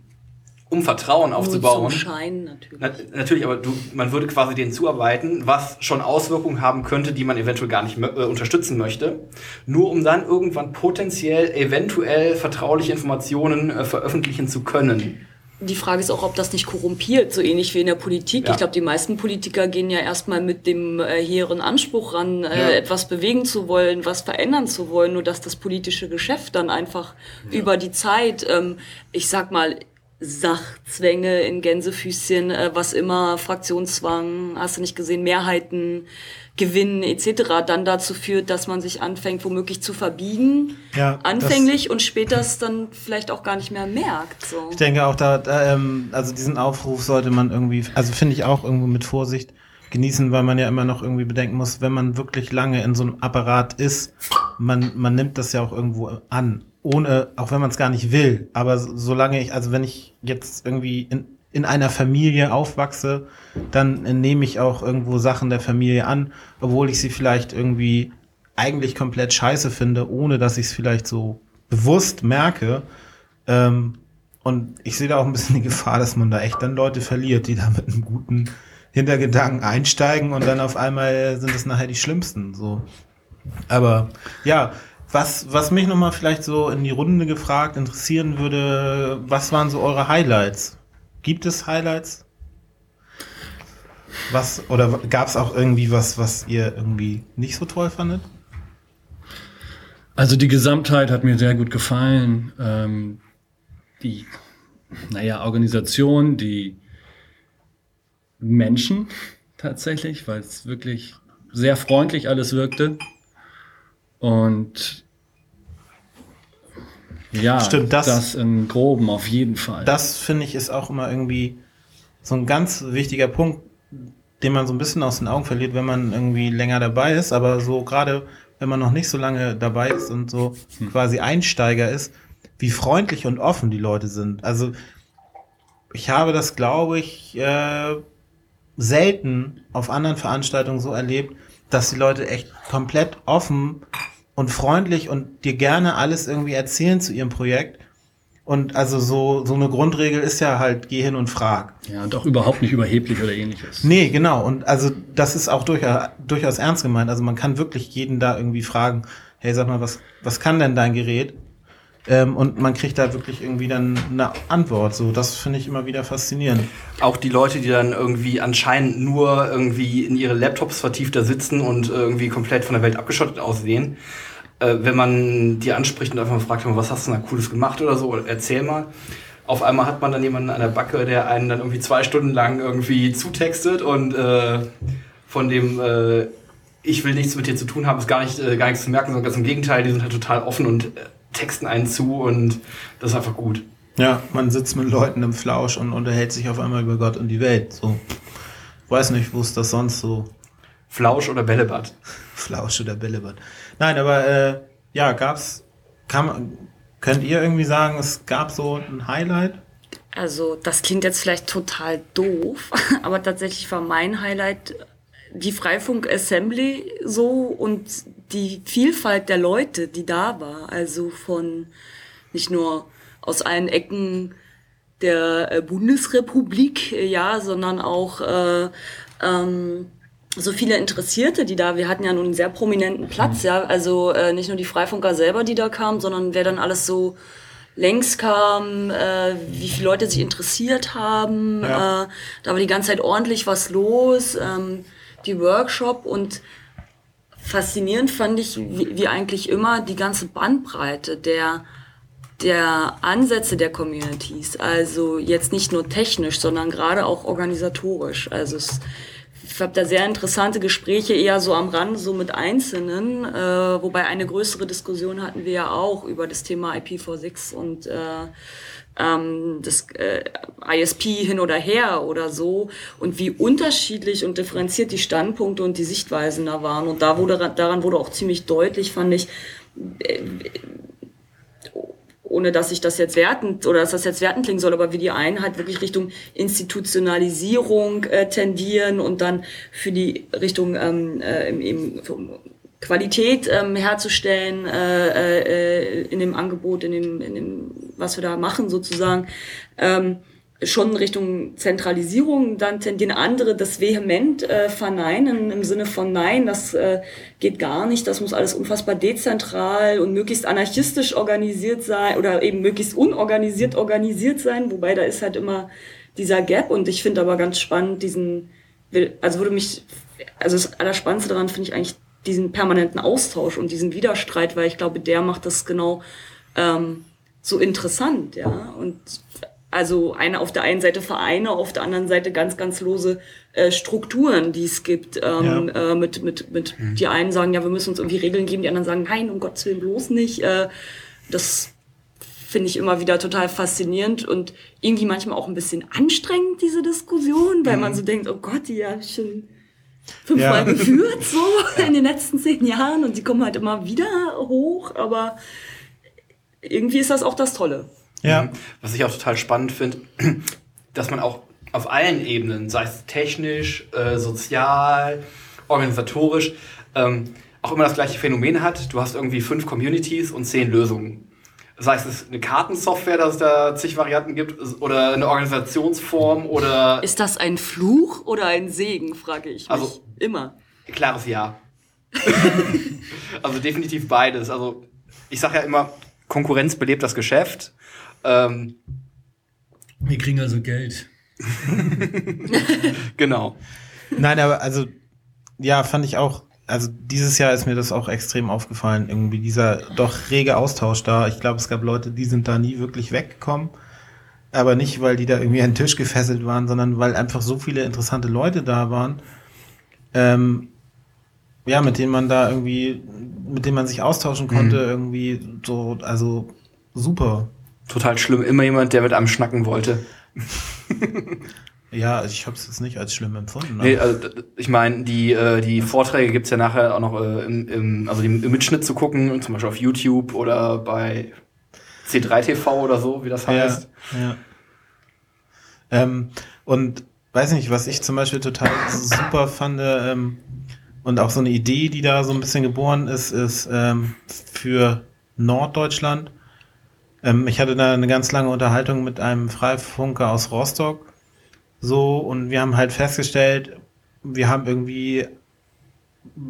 um Vertrauen aufzubauen. Nur zum Schein natürlich. Na, natürlich, aber du, man würde quasi denen zuarbeiten, was schon Auswirkungen haben könnte, die man eventuell gar nicht äh, unterstützen möchte, nur um dann irgendwann potenziell eventuell vertrauliche Informationen äh, veröffentlichen zu können. Die Frage ist auch, ob das nicht korrumpiert, so ähnlich wie in der Politik. Ja. Ich glaube, die meisten Politiker gehen ja erstmal mit dem äh, hehren Anspruch ran, äh, Ja. etwas bewegen zu wollen, was verändern zu wollen, nur dass das politische Geschäft dann einfach über die Zeit, ähm, ich sag mal, Sachzwänge in Gänsefüßchen, äh, was immer, Fraktionszwang, hast du nicht gesehen, Mehrheiten, Gewinnen etc. dann dazu führt, dass man sich anfängt, womöglich zu verbiegen, Ja, anfänglich und später es dann vielleicht auch gar nicht mehr merkt. So. Ich denke auch, da, da ähm, also diesen Aufruf sollte man irgendwie, also finde ich auch irgendwo mit Vorsicht genießen, weil man ja immer noch irgendwie bedenken muss, wenn man wirklich lange in so einem Apparat ist, man, man nimmt das ja auch irgendwo an. Ohne, auch wenn man es gar nicht will. Aber so- solange ich, also wenn ich jetzt irgendwie in, in einer Familie aufwachse, dann nehme ich auch irgendwo Sachen der Familie an, obwohl ich sie vielleicht irgendwie eigentlich komplett scheiße finde, ohne dass ich es vielleicht so bewusst merke. Ähm, und ich sehe da auch ein bisschen die Gefahr, dass man da echt dann Leute verliert, die da mit einem guten Hintergedanken einsteigen und dann auf einmal sind es nachher die Schlimmsten. So. Aber ja, was, was mich nochmal vielleicht so in die Runde gefragt interessieren würde, was waren so eure Highlights? Gibt es Highlights? Was, oder gab es auch irgendwie was, was ihr irgendwie nicht so toll fandet? Also die Gesamtheit hat mir sehr gut gefallen. Ähm, die, naja, Organisation, die Menschen tatsächlich, weil es wirklich sehr freundlich alles wirkte. Und ja, Stimmt, das- das in Groben auf jeden Fall. Das finde ich ist auch immer irgendwie so ein ganz wichtiger Punkt, den man so ein bisschen aus den Augen verliert, wenn man irgendwie länger dabei ist, aber so gerade wenn man noch nicht so lange dabei ist und so quasi Einsteiger ist, wie freundlich und offen die Leute sind. Also ich habe das, glaube ich, äh, selten auf anderen Veranstaltungen so erlebt, dass die Leute echt komplett offen und freundlich und dir gerne alles irgendwie erzählen zu ihrem Projekt. Und also so, so eine Grundregel ist ja halt, geh hin und frag. ja, und auch überhaupt nicht überheblich oder ähnliches. Nee, genau. Und also das ist auch durchaus, durchaus ernst gemeint. Also man kann wirklich jeden da irgendwie fragen, hey, sag mal, was, was kann denn dein Gerät? Ähm, und man kriegt da wirklich irgendwie dann eine Antwort. So, das finde ich immer wieder faszinierend. Auch die Leute, die dann irgendwie anscheinend nur irgendwie in ihre Laptops vertieft da sitzen und irgendwie komplett von der Welt abgeschottet aussehen. Äh, wenn man die anspricht und einfach mal fragt, was hast du da Cooles gemacht oder so, erzähl mal. Auf einmal hat man dann jemanden an der Backe, der einen dann irgendwie zwei Stunden lang irgendwie zutextet und äh, von dem äh, ich will nichts mit dir zu tun haben, ist gar nicht äh, gar nichts zu merken, sondern ganz im Gegenteil, die sind halt total offen und äh, texten einen zu und das ist einfach gut. Ja, man sitzt mit Leuten im Flausch und unterhält sich auf einmal über Gott und die Welt. So. Weiß nicht, wo ist das sonst so Flausch oder Bällebad. Flausch oder Bällebad. Nein, aber äh, ja, gab's, kann, könnt ihr irgendwie sagen, es gab so ein Highlight? Also, das klingt jetzt vielleicht total doof, aber tatsächlich war mein Highlight die Freifunk Assembly so und die Vielfalt der Leute, die da war. Also von nicht nur aus allen Ecken der äh, Bundesrepublik, äh, ja, sondern auch äh, ähm, so viele Interessierte, die da, wir hatten ja nun einen sehr prominenten Platz, ja, also äh, nicht nur die Freifunker selber, die da kamen, sondern wer dann alles so längs kam, äh, wie viele Leute sich interessiert haben, Ja. äh, da war die ganze Zeit ordentlich was los, ähm, die Workshop und faszinierend fand ich, wie, wie eigentlich immer, die ganze Bandbreite der der Ansätze der Communities, also jetzt nicht nur technisch, sondern gerade auch organisatorisch. Also es, ich habe da sehr interessante Gespräche eher so am Rand, so mit Einzelnen, äh, wobei eine größere Diskussion hatten wir ja auch über das Thema IPv6 und äh, ähm, das äh, ISP hin oder her oder so und wie unterschiedlich und differenziert die Standpunkte und die Sichtweisen da waren. Und da wurde, daran wurde auch ziemlich deutlich, fand ich, ohne dass ich das jetzt wertend oder dass das jetzt wertend klingen soll, aber wie die einen halt wirklich Richtung Institutionalisierung äh, tendieren und dann für die Richtung ähm, äh, im, im, Qualität ähm, herzustellen äh, äh, in dem Angebot, in dem, in dem, was wir da machen sozusagen. Ähm, schon Richtung Zentralisierung, dann tendieren andere das vehement äh, verneinen im Sinne von nein, das äh, geht gar nicht, das muss alles unfassbar dezentral und möglichst anarchistisch organisiert sein oder eben möglichst unorganisiert organisiert sein, wobei da ist halt immer dieser Gap und ich finde aber ganz spannend diesen, also würde mich, also das Allerspannendste daran finde ich eigentlich diesen permanenten Austausch und diesen Widerstreit, weil ich glaube, der macht das genau ähm, so interessant, ja und also eine auf der einen Seite Vereine, auf der anderen Seite ganz, ganz lose äh, Strukturen, die es gibt. Ähm, ja. äh, mit, mit, mit mhm. die einen sagen, ja, wir müssen uns irgendwie Regeln geben, die anderen sagen, nein, um Gottes Willen bloß nicht. Äh, das finde ich immer wieder total faszinierend und irgendwie manchmal auch ein bisschen anstrengend, diese Diskussion, weil mhm. man so denkt, oh Gott, die ja schon fünfmal ja. geführt, so ja. in den letzten zehn Jahren und die kommen halt immer wieder hoch, aber irgendwie ist das auch das Tolle. Ja. Mhm. Was ich auch total spannend finde, dass man auch auf allen Ebenen, sei es technisch, äh, sozial, organisatorisch, ähm, auch immer das gleiche Phänomen hat. Du hast irgendwie fünf Communities und zehn Lösungen. Sei es eine Kartensoftware, dass es da zig Varianten gibt, oder eine Organisationsform oder. Ist das ein Fluch oder ein Segen, frage ich mich. Also, immer. Klares Ja. also definitiv beides. Also ich sage ja immer, Konkurrenz belebt das Geschäft. Ähm, Wir kriegen also Geld. genau. Nein, aber also, ja, fand ich auch, also dieses Jahr ist mir das auch extrem aufgefallen, irgendwie dieser doch rege Austausch da. Ich glaube, es gab Leute, die sind da nie wirklich weggekommen. Aber nicht, weil die da irgendwie an den Tisch gefesselt waren, sondern weil einfach so viele interessante Leute da waren. Ähm, ja, mit denen man da irgendwie, mit denen man sich austauschen konnte, mhm. irgendwie so, also super total schlimm. Immer jemand, der mit einem schnacken wollte. ja, ich habe es jetzt nicht als schlimm empfunden. Nee, also, ich meine, die, äh, die Vorträge gibt's ja nachher auch noch äh, im, im, also im Mitschnitt zu gucken, zum Beispiel auf YouTube oder bei C3TV oder so, wie das heißt. Ja, ja. Ähm, und weiß nicht, was ich zum Beispiel total super fand, ähm, und auch so eine Idee, die da so ein bisschen geboren ist, ist ähm, für Norddeutschland ähm, ich hatte da eine ganz lange Unterhaltung mit einem Freifunker aus Rostock. So, und wir haben halt festgestellt, wir haben irgendwie,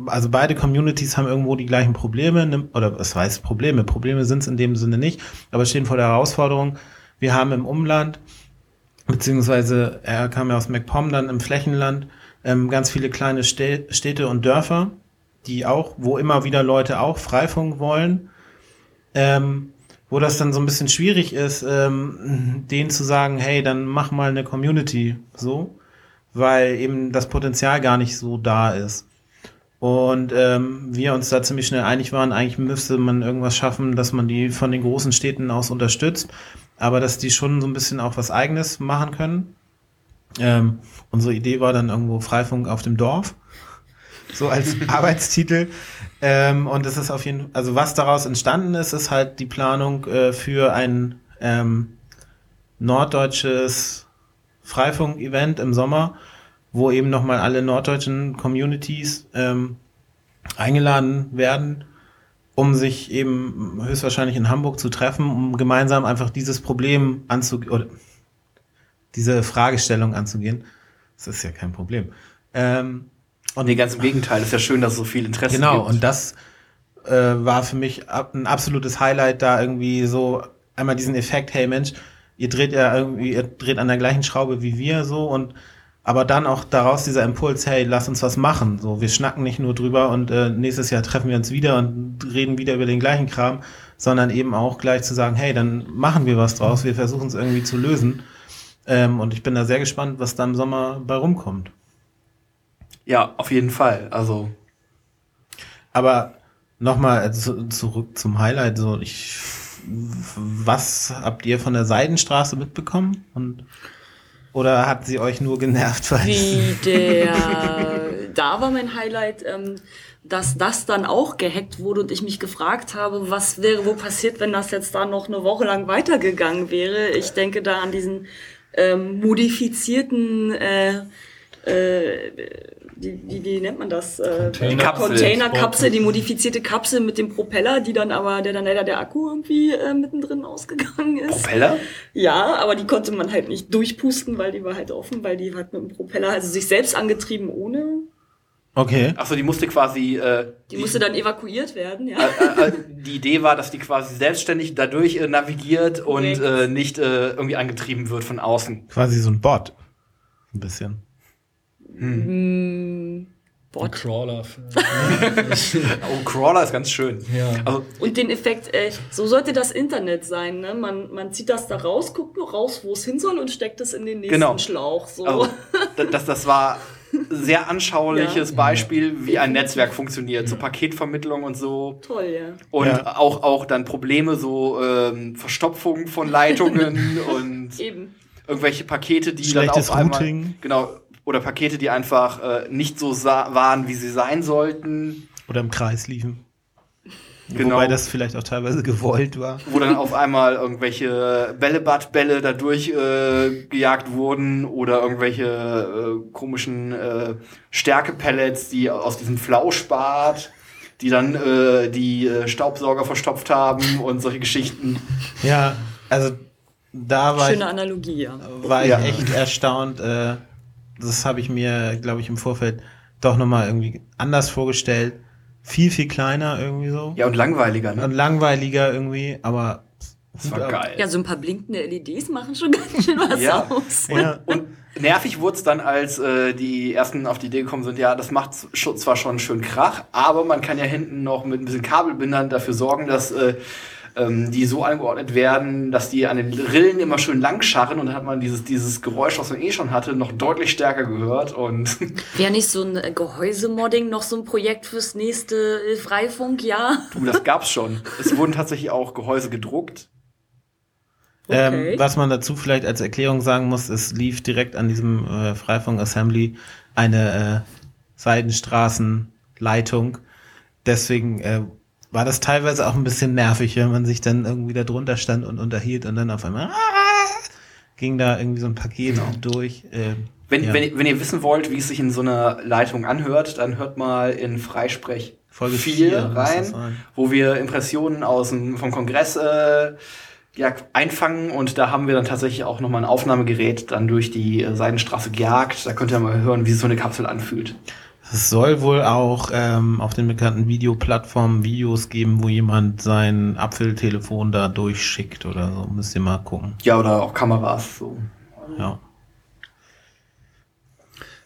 also beide Communities haben irgendwo die gleichen Probleme, oder was heißt Probleme? Probleme sind es in dem Sinne nicht, aber stehen vor der Herausforderung. Wir haben im Umland, beziehungsweise er kam ja aus MacPom, dann im Flächenland, ähm, ganz viele kleine Städte und Dörfer, die auch, wo immer wieder Leute auch Freifunk wollen. Ähm, wo das dann so ein bisschen schwierig ist, ähm, denen zu sagen, hey, dann mach mal eine Community so, weil eben das Potenzial gar nicht so da ist. Und ähm, wir uns da ziemlich schnell einig waren, eigentlich müsste man irgendwas schaffen, dass man die von den großen Städten aus unterstützt, aber dass die schon so ein bisschen auch was eigenes machen können. Ähm, unsere Idee war dann irgendwo Freifunk auf dem Dorf, so als Arbeitstitel. Ähm, und es ist auf jeden Fall, also was daraus entstanden ist, ist halt die Planung äh, für ein ähm, norddeutsches Freifunk-Event im Sommer, wo eben nochmal alle norddeutschen Communities ähm, eingeladen werden, um sich eben höchstwahrscheinlich in Hamburg zu treffen, um gemeinsam einfach dieses Problem anzugehen, oder diese Fragestellung anzugehen. Das ist ja kein Problem. Ähm, und nee, ganz im Gegenteil. Ist ja schön, dass es so viel Interesse genau, gibt. Genau, und das äh, war für mich ab, ein absolutes Highlight, da irgendwie so einmal diesen Effekt, hey Mensch, ihr dreht ja irgendwie, ihr dreht an der gleichen Schraube wie wir so und aber dann auch daraus dieser Impuls, hey, lass uns was machen. So, wir schnacken nicht nur drüber und äh, nächstes Jahr treffen wir uns wieder und reden wieder über den gleichen Kram, sondern eben auch gleich zu sagen, hey, dann machen wir was draus, wir versuchen es irgendwie zu lösen. Ähm, und ich bin da sehr gespannt, was da im Sommer bei rumkommt. Ja, auf jeden Fall. Also. Aber nochmal zu, zurück zum Highlight. So, ich, was habt ihr von der Seidenstraße mitbekommen? Und, oder hat sie euch nur genervt? Weil Wie der, da war mein Highlight, ähm, dass das dann auch gehackt wurde und ich mich gefragt habe, was wäre wo passiert, wenn das jetzt da noch eine Woche lang weitergegangen wäre. Ich denke da an diesen ähm, modifizierten äh, äh, die, wie, wie nennt man das? Äh, Container- Kapsel. Containerkapsel, die modifizierte Kapsel mit dem Propeller, die dann aber, der dann leider der Akku irgendwie äh, mittendrin ausgegangen ist. Propeller? Ja, aber die konnte man halt nicht durchpusten, weil die war halt offen, weil die hat mit dem Propeller, also sich selbst angetrieben ohne. Okay. Achso, die musste quasi. Äh, Die musste dann evakuiert werden, ja. äh, äh, die Idee war, dass die quasi selbstständig dadurch äh, navigiert und äh, nicht äh, irgendwie angetrieben wird von außen. Quasi so ein Bot. Ein bisschen. Ein Bot. Crawler. Oh, Crawler ist ganz schön. Ja. Also, Und den Effekt, äh, so sollte das Internet sein, ne? Man, man zieht das da raus, guckt nur raus, wo es hin soll und steckt es in den nächsten Genau. Schlauch. So. also da- das, das war sehr anschauliches Beispiel, wie ein Netzwerk funktioniert. So Paketvermittlung und so. Toll, ja. Und Ja. auch, auch dann Probleme, so ähm, Verstopfung von Leitungen und Eben. irgendwelche Pakete, die Schlechtes dann auf einmal, Routing. Genau. Oder Pakete, die einfach äh, nicht so waren, wie sie sein sollten. Oder im Kreis liefen. Genau. Wobei das vielleicht auch teilweise gewollt war. wo dann auf einmal irgendwelche Bällebadbälle dadurch äh, gejagt wurden oder irgendwelche äh, komischen äh, Stärkepellets, die aus diesem Flauschbad, die dann äh, die äh, Staubsauger verstopft haben und solche Geschichten. Ja, also da war Schöne ich, Analogie, ja. war ich Ja. echt erstaunt. Äh, das habe ich mir, glaube ich, im Vorfeld doch nochmal irgendwie anders vorgestellt. Viel, viel kleiner irgendwie so. Ja, und langweiliger, ne? Und langweiliger irgendwie, aber Das war geil. Ja, so ein paar blinkende LEDs machen schon ganz schön was Ja. aus. Ja. Und nervig wurde es dann, als äh, die ersten auf die Idee gekommen sind, ja, das macht zwar schon schön Krach, aber man kann ja hinten noch mit ein bisschen Kabelbindern dafür sorgen, dass äh, ähm, die so angeordnet werden, dass die an den Rillen immer schön lang scharren und dann hat man dieses, dieses Geräusch, was man eh schon hatte, noch deutlich stärker gehört und Wäre nicht so ein äh, Gehäusemodding noch so ein Projekt fürs nächste äh, Freifunk-Jahr? du, das gab's schon. Es wurden tatsächlich auch Gehäuse gedruckt. Okay. Ähm, was man dazu vielleicht als Erklärung sagen muss, es lief direkt an diesem äh, Freifunk Assembly eine äh, Seidenstraßenleitung. Deswegen äh, war das teilweise auch ein bisschen nervig, wenn man sich dann irgendwie da drunter stand und unterhielt und dann auf einmal ging da irgendwie so ein Paket durch. Ähm, Wenn, ja. wenn, wenn ihr wissen wollt, wie es sich in so einer Leitung anhört, dann hört mal in Freisprech Folge 4 vier muss das rein, wo wir Impressionen aus dem, vom Kongress äh, ja, einfangen und da haben wir dann tatsächlich auch nochmal ein Aufnahmegerät dann durch die äh, Seidenstraße gejagt. Da könnt ihr mal hören, wie sich so eine Kapsel anfühlt. Es soll wohl auch ähm, auf den bekannten Videoplattformen Videos geben, wo jemand sein Apfeltelefon da durchschickt oder so. Müsst ihr mal gucken. Ja, oder auch Kameras. So. Ja.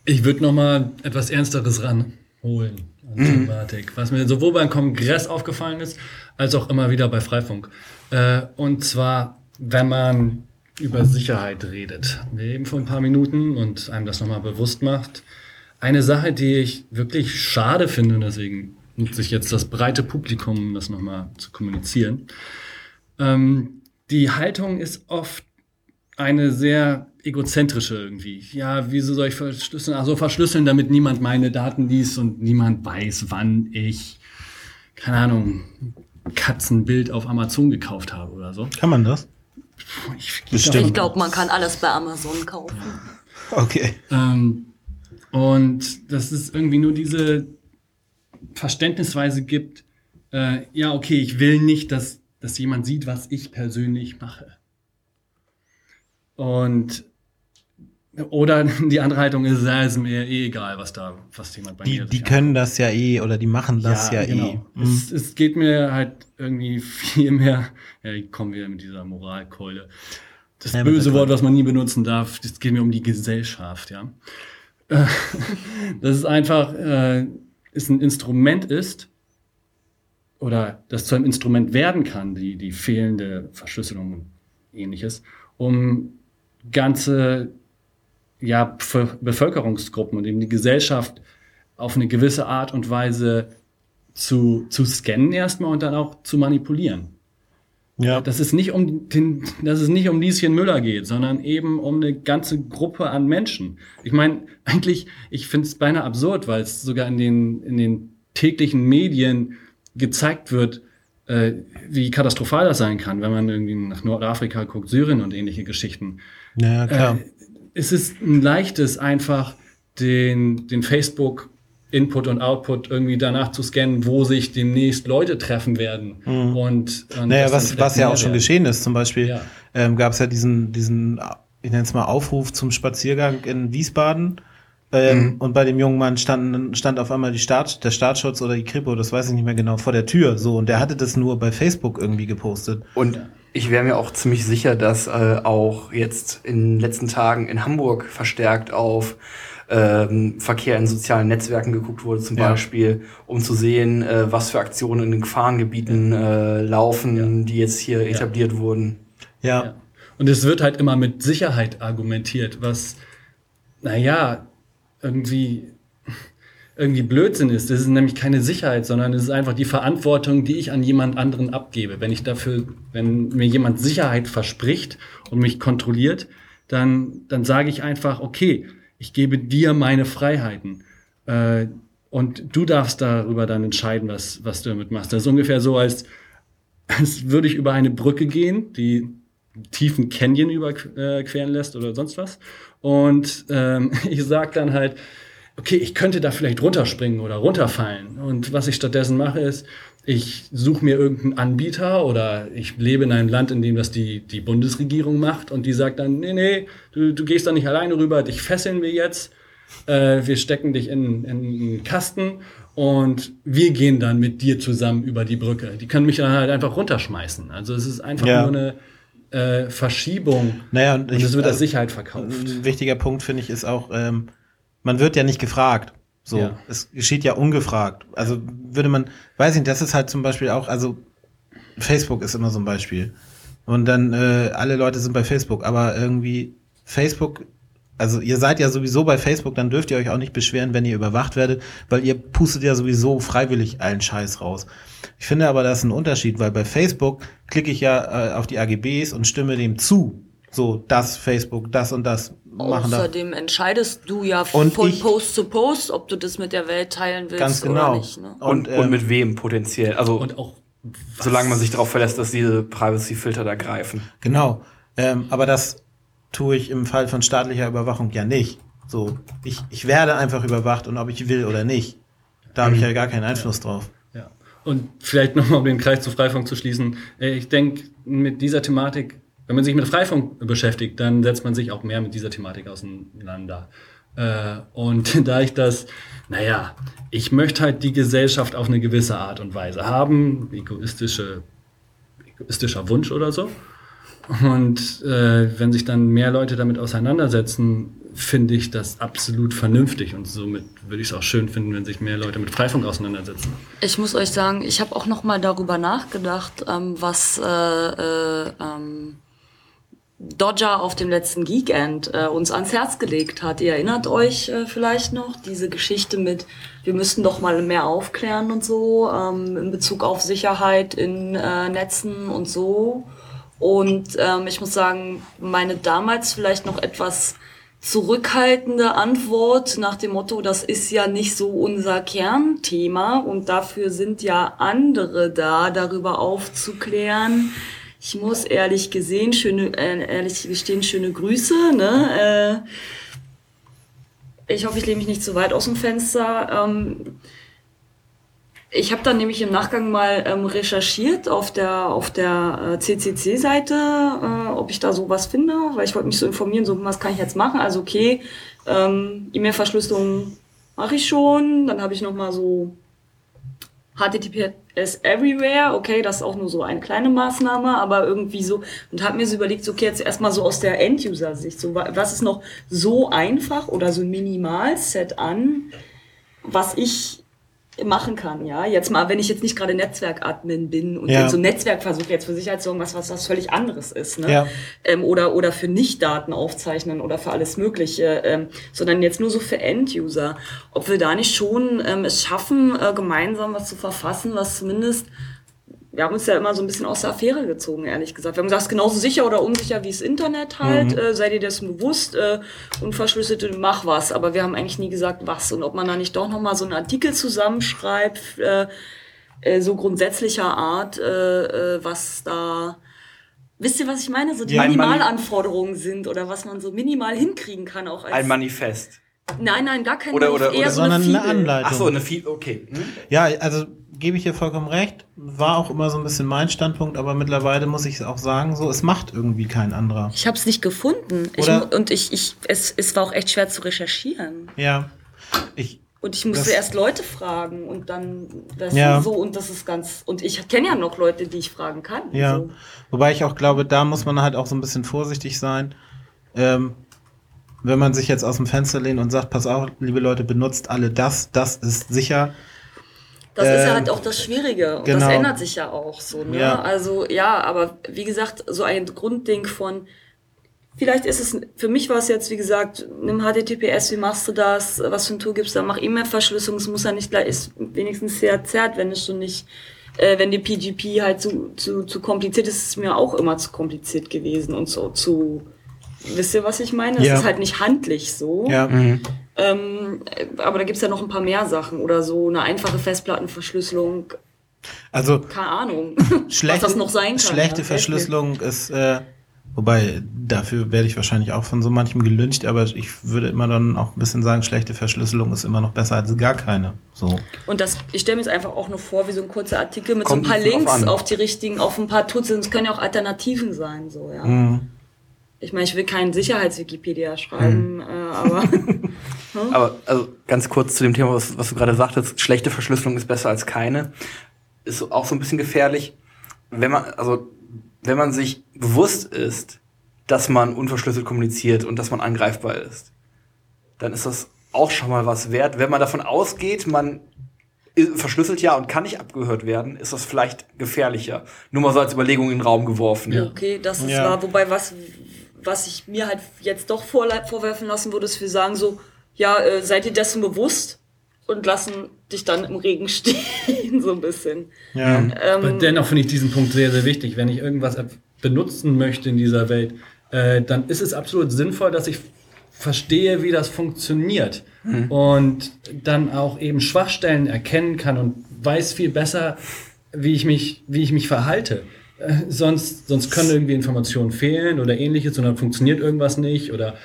Ich würde noch mal etwas Ernsteres ranholen an Thematik, was mir sowohl beim Kongress aufgefallen ist, als auch immer wieder bei Freifunk. Äh, und zwar, wenn man über Sicherheit redet. Wir eben vor ein paar Minuten und einem das nochmal bewusst macht. Eine Sache, die ich wirklich schade finde, und deswegen nutze ich jetzt das breite Publikum, um das nochmal zu kommunizieren. Ähm, die Haltung ist oft eine sehr egozentrische irgendwie. Ja, wieso soll ich verschlüsseln? Also verschlüsseln, damit niemand meine Daten liest und niemand weiß, wann ich, keine Ahnung, Katzenbild auf Amazon gekauft habe oder so. Kann man das? Ich, Bestimmt. Ich glaube, man kann alles bei Amazon kaufen. Okay. Ähm, und dass es irgendwie nur diese Verständnisweise gibt, äh, ja, okay, ich will nicht, dass, dass jemand sieht, was ich persönlich mache. Und oder die andere Haltung ist, ja, ist mir eh egal, was da, was jemand bei Die, mir die können das ja eh oder die machen das ja, eh. genau. Mhm. Es, es geht mir halt irgendwie viel mehr, ja, ich komme wieder mit dieser Moralkeule. Das Ja, böse Wort, was man nie benutzen darf, das geht mir um die Gesellschaft, ja. Äh, Dass es einfach äh, ist ein Instrument ist oder das zu einem Instrument werden kann, die, die fehlende Verschlüsselung und ähnliches, um ganze ja, Bevölker- Bevölkerungsgruppen und eben die Gesellschaft auf eine gewisse Art und Weise zu, zu scannen erstmal und dann auch zu manipulieren. Ja. Dass es nicht um den, dass es nicht um Lieschen Müller geht, sondern eben um eine ganze Gruppe an Menschen. Ich meine, eigentlich, ich finde es beinahe absurd, weil es sogar in den, in den täglichen Medien gezeigt wird, äh, wie katastrophal das sein kann, wenn man irgendwie nach Nordafrika guckt, Syrien und ähnliche Geschichten ja, klar. es ist ein leichtes, einfach den, den Facebook Input und Output irgendwie danach zu scannen, wo sich demnächst Leute treffen werden. Mhm. Und, und Naja, was, was ja auch schon werden. geschehen ist. Zum Beispiel Ja. ähm, gab es ja diesen, diesen, ich nenne es mal Aufruf zum Spaziergang in Wiesbaden. Ähm, Und bei dem jungen Mann stand, stand auf einmal die Staat, der Staatsschutz oder die Kripo, das weiß ich nicht mehr genau, vor der Tür. So, und der hatte das nur bei Facebook irgendwie gepostet. Und ich wäre mir auch ziemlich sicher, dass äh, auch jetzt in den letzten Tagen in Hamburg verstärkt auf ähm, Verkehr in sozialen Netzwerken geguckt wurde, zum Ja. Beispiel, um zu sehen, äh, was für Aktionen in den Gefahrengebieten äh, laufen, die jetzt hier etabliert wurden. Ja. Ja. Und es wird halt immer mit Sicherheit argumentiert, was, naja, irgendwie, irgendwie Blödsinn ist. Das ist nämlich keine Sicherheit, sondern es ist einfach die Verantwortung, die ich an jemand anderen abgebe. Wenn ich dafür, wenn mir jemand Sicherheit verspricht und mich kontrolliert, dann, dann sage ich einfach, okay, ich gebe dir meine Freiheiten. Äh, und du darfst darüber dann entscheiden, was, was du damit machst. Das ist ungefähr so, als, als würde ich über eine Brücke gehen, die tiefen Canyon überqueren lässt oder sonst was. Und ähm, ich sag dann halt, okay, ich könnte da vielleicht runterspringen oder runterfallen. Und was ich stattdessen mache, ist, ich suche mir irgendeinen Anbieter oder ich lebe in einem Land, in dem das die, die Bundesregierung macht und die sagt dann, nee, nee, du, du gehst da nicht alleine rüber, dich fesseln wir jetzt, äh, wir stecken dich in, in einen Kasten und wir gehen dann mit dir zusammen über die Brücke. Die können mich dann halt einfach runterschmeißen. Also es ist einfach Ja. nur eine äh, Verschiebung Naja, und und ich- es wird als also- Sicherheit verkauft. Ein wichtiger Punkt, finde ich, ist auch, ähm, man wird ja nicht gefragt. So, Ja. es geschieht ja ungefragt. Also würde man, weiß nicht, das ist halt zum Beispiel auch, also Facebook ist immer so ein Beispiel. Und dann, äh, alle Leute sind bei Facebook, aber irgendwie Facebook, also ihr seid ja sowieso bei Facebook, dann dürft ihr euch auch nicht beschweren, wenn ihr überwacht werdet, weil ihr pustet ja sowieso freiwillig allen Scheiß raus. Ich finde aber, das ist ein Unterschied, weil bei Facebook klicke ich ja äh, auf die AGBs und stimme dem zu. So, das Facebook, das und das machen da. Außerdem entscheidest du ja Und von ich- Post zu Post, ob du das mit der Welt teilen willst Ganz genau. oder nicht. Ne? Und, Und, und, ähm, mit wem potenziell? Also Und auch solange man sich darauf verlässt, dass diese Privacy-Filter da greifen. Genau. Ähm, aber das tue ich im Fall von staatlicher Überwachung ja nicht. So, ich, ich werde einfach überwacht und ob ich will oder nicht. Da habe ich ja gar keinen Einfluss drauf. Ja. Und vielleicht nochmal, um den Kreis zu Freifunk zu schließen. äh, Ich denke, mit dieser Thematik, wenn man sich mit Freifunk beschäftigt, dann setzt man sich auch mehr mit dieser Thematik auseinander. Äh, Und da ich das, naja, ich möchte halt die Gesellschaft auf eine gewisse Art und Weise haben, egoistische, egoistischer Wunsch oder so. Und äh, wenn sich dann mehr Leute damit auseinandersetzen, finde ich das absolut vernünftig. Und somit würde ich es auch schön finden, wenn sich mehr Leute mit Freifunk auseinandersetzen. Ich muss euch sagen, ich habe auch noch mal darüber nachgedacht, ähm, was äh, äh, ähm, Dodger auf dem letzten Geekend äh, uns ans Herz gelegt hat. Ihr erinnert euch äh, vielleicht noch diese Geschichte mit, wir müssten doch mal mehr aufklären und so ähm, in Bezug auf Sicherheit in äh, Netzen und so. Und ähm, ich muss sagen, meine damals vielleicht noch etwas zurückhaltende Antwort nach dem Motto, das ist ja nicht so unser Kernthema und dafür sind ja andere da, darüber aufzuklären. Ich muss ehrlich gesehen, schöne, äh, ehrlich gestehen, schöne Grüße. Ne? Äh, ich hoffe, ich lehne mich nicht zu weit aus dem Fenster. Ähm, ich habe dann nämlich im Nachgang mal ähm, recherchiert auf der auf der äh, CCC-Seite, äh, ob ich da sowas finde, weil ich wollte mich so informieren, so was kann ich jetzt machen. Also okay, ähm, E-Mail-Verschlüsselung mache ich schon. Dann habe ich noch mal so HTTPS Everywhere. Okay, das ist auch nur so eine kleine Maßnahme, aber irgendwie so und habe mir so überlegt, okay, jetzt erstmal so aus der End-User-Sicht, so wa- was ist noch so einfach oder so ein Minimal-Set an, was ich machen kann, ja. Jetzt mal, wenn ich jetzt nicht gerade Netzwerkadmin bin und Ja. so ein Netzwerk versuche, jetzt für Sicherheit zu sorgen, was, was, was völlig anderes ist, ne? Ja. Ähm, oder, oder für Nicht-Daten aufzeichnen oder für alles Mögliche, ähm, sondern jetzt nur so für End-User. Ob wir da nicht schon ähm, es schaffen, äh, gemeinsam was zu verfassen, was zumindest wir haben uns ja immer so ein bisschen aus der Affäre gezogen, ehrlich gesagt. Wir haben gesagt, es ist genauso sicher oder unsicher wie das Internet halt. Äh, seid ihr dessen bewusst? Äh, unverschlüsselte, mach was. Aber wir haben eigentlich nie gesagt, was. Und ob man da nicht doch nochmal so einen Artikel zusammenschreibt, äh, äh, so grundsätzlicher Art, äh, äh, was da... Wisst ihr, was ich meine? So die Ja, Minimalanforderungen sind oder was man so minimal hinkriegen kann auch als... Ein Manifest. Nein, nein, gar kein Oder- Brief, oder- eher oder- so sondern eine eine Fibel. Anleitung. Ach so, eine viel, okay. Hm? Ja, also gebe ich dir vollkommen recht. War auch immer so ein bisschen mein Standpunkt, aber mittlerweile muss ich auch sagen, so, es macht irgendwie kein anderer. Ich habe es nicht gefunden. Ich, und ich, ich, es, es war auch echt schwer zu recherchieren. Ja. Ich, Und ich musste Das- erst Leute fragen und dann weißt Ja. so und das ist ganz und ich kenne ja noch Leute, die ich fragen kann. ja. So. Wobei ich auch glaube, da muss man halt auch so ein bisschen vorsichtig sein. Ähm, wenn man sich jetzt aus dem Fenster lehnt und sagt, pass auf, liebe Leute, benutzt alle das, das ist sicher. Das ist ja Ähm, halt auch das Schwierige und genau. das ändert sich ja auch so. Ne? Ja. Also ja, aber wie gesagt, so ein Grundding von Vielleicht ist es, für mich war es jetzt, wie gesagt, nimm HTTPS, wie machst du das, was für ein Tool gibt's da, mach E-Mail-Verschlüsselung, es muss ja nicht gleich, ist wenigstens sehr zerrt, wenn es schon nicht, äh, wenn die PGP halt zu, zu, zu kompliziert ist, ist es mir auch immer zu kompliziert gewesen und so zu, wisst ihr, was ich meine? Es Ja. ist halt nicht handlich so. Ja. Ähm, äh, aber da gibt's ja noch ein paar mehr Sachen oder so, eine einfache Festplattenverschlüsselung, Also keine Ahnung, schlechte, was das noch sein kann. schlechte ja. Verschlüsselung ist, äh, wobei dafür werde ich wahrscheinlich auch von so manchem gelüncht, aber ich würde immer dann auch ein bisschen sagen, schlechte Verschlüsselung ist immer noch besser als gar keine. So. Und das, ich stelle mir jetzt einfach auch nur vor, wie so ein kurzer Artikel mit Kommt so ein paar Links an. auf die richtigen, auf ein paar Tools. Es können ja auch Alternativen sein, so, ja. Mhm. Ich meine, ich will keinen Sicherheits-Wikipedia schreiben, äh, aber Aber also ganz kurz zu dem Thema, was, was du gerade sagtest, schlechte Verschlüsselung ist besser als keine, ist auch so ein bisschen gefährlich. Wenn man, also wenn man sich bewusst ist, dass man unverschlüsselt kommuniziert und dass man angreifbar ist, dann ist das auch schon mal was wert. Wenn man davon ausgeht, man verschlüsselt ja und kann nicht abgehört werden, ist das vielleicht gefährlicher. Nur mal so als Überlegung in den Raum geworfen. okay, das ist Ja. wahr. Wobei, was, was ich mir halt jetzt doch vorwerfen lassen würde, ist, wir sagen so, ja, äh, seid ihr dessen bewusst und lassen dich dann im Regen stehen, so ein bisschen. Ja. Aber dennoch finde ich diesen Punkt sehr, sehr wichtig. Wenn ich irgendwas benutzen möchte in dieser Welt, äh, dann ist es absolut sinnvoll, dass ich verstehe, wie das funktioniert und dann auch eben Schwachstellen erkennen kann und weiß viel besser, wie ich mich, wie ich mich verhalte. Äh, sonst, sonst können irgendwie Informationen fehlen oder ähnliches und dann funktioniert irgendwas nicht oder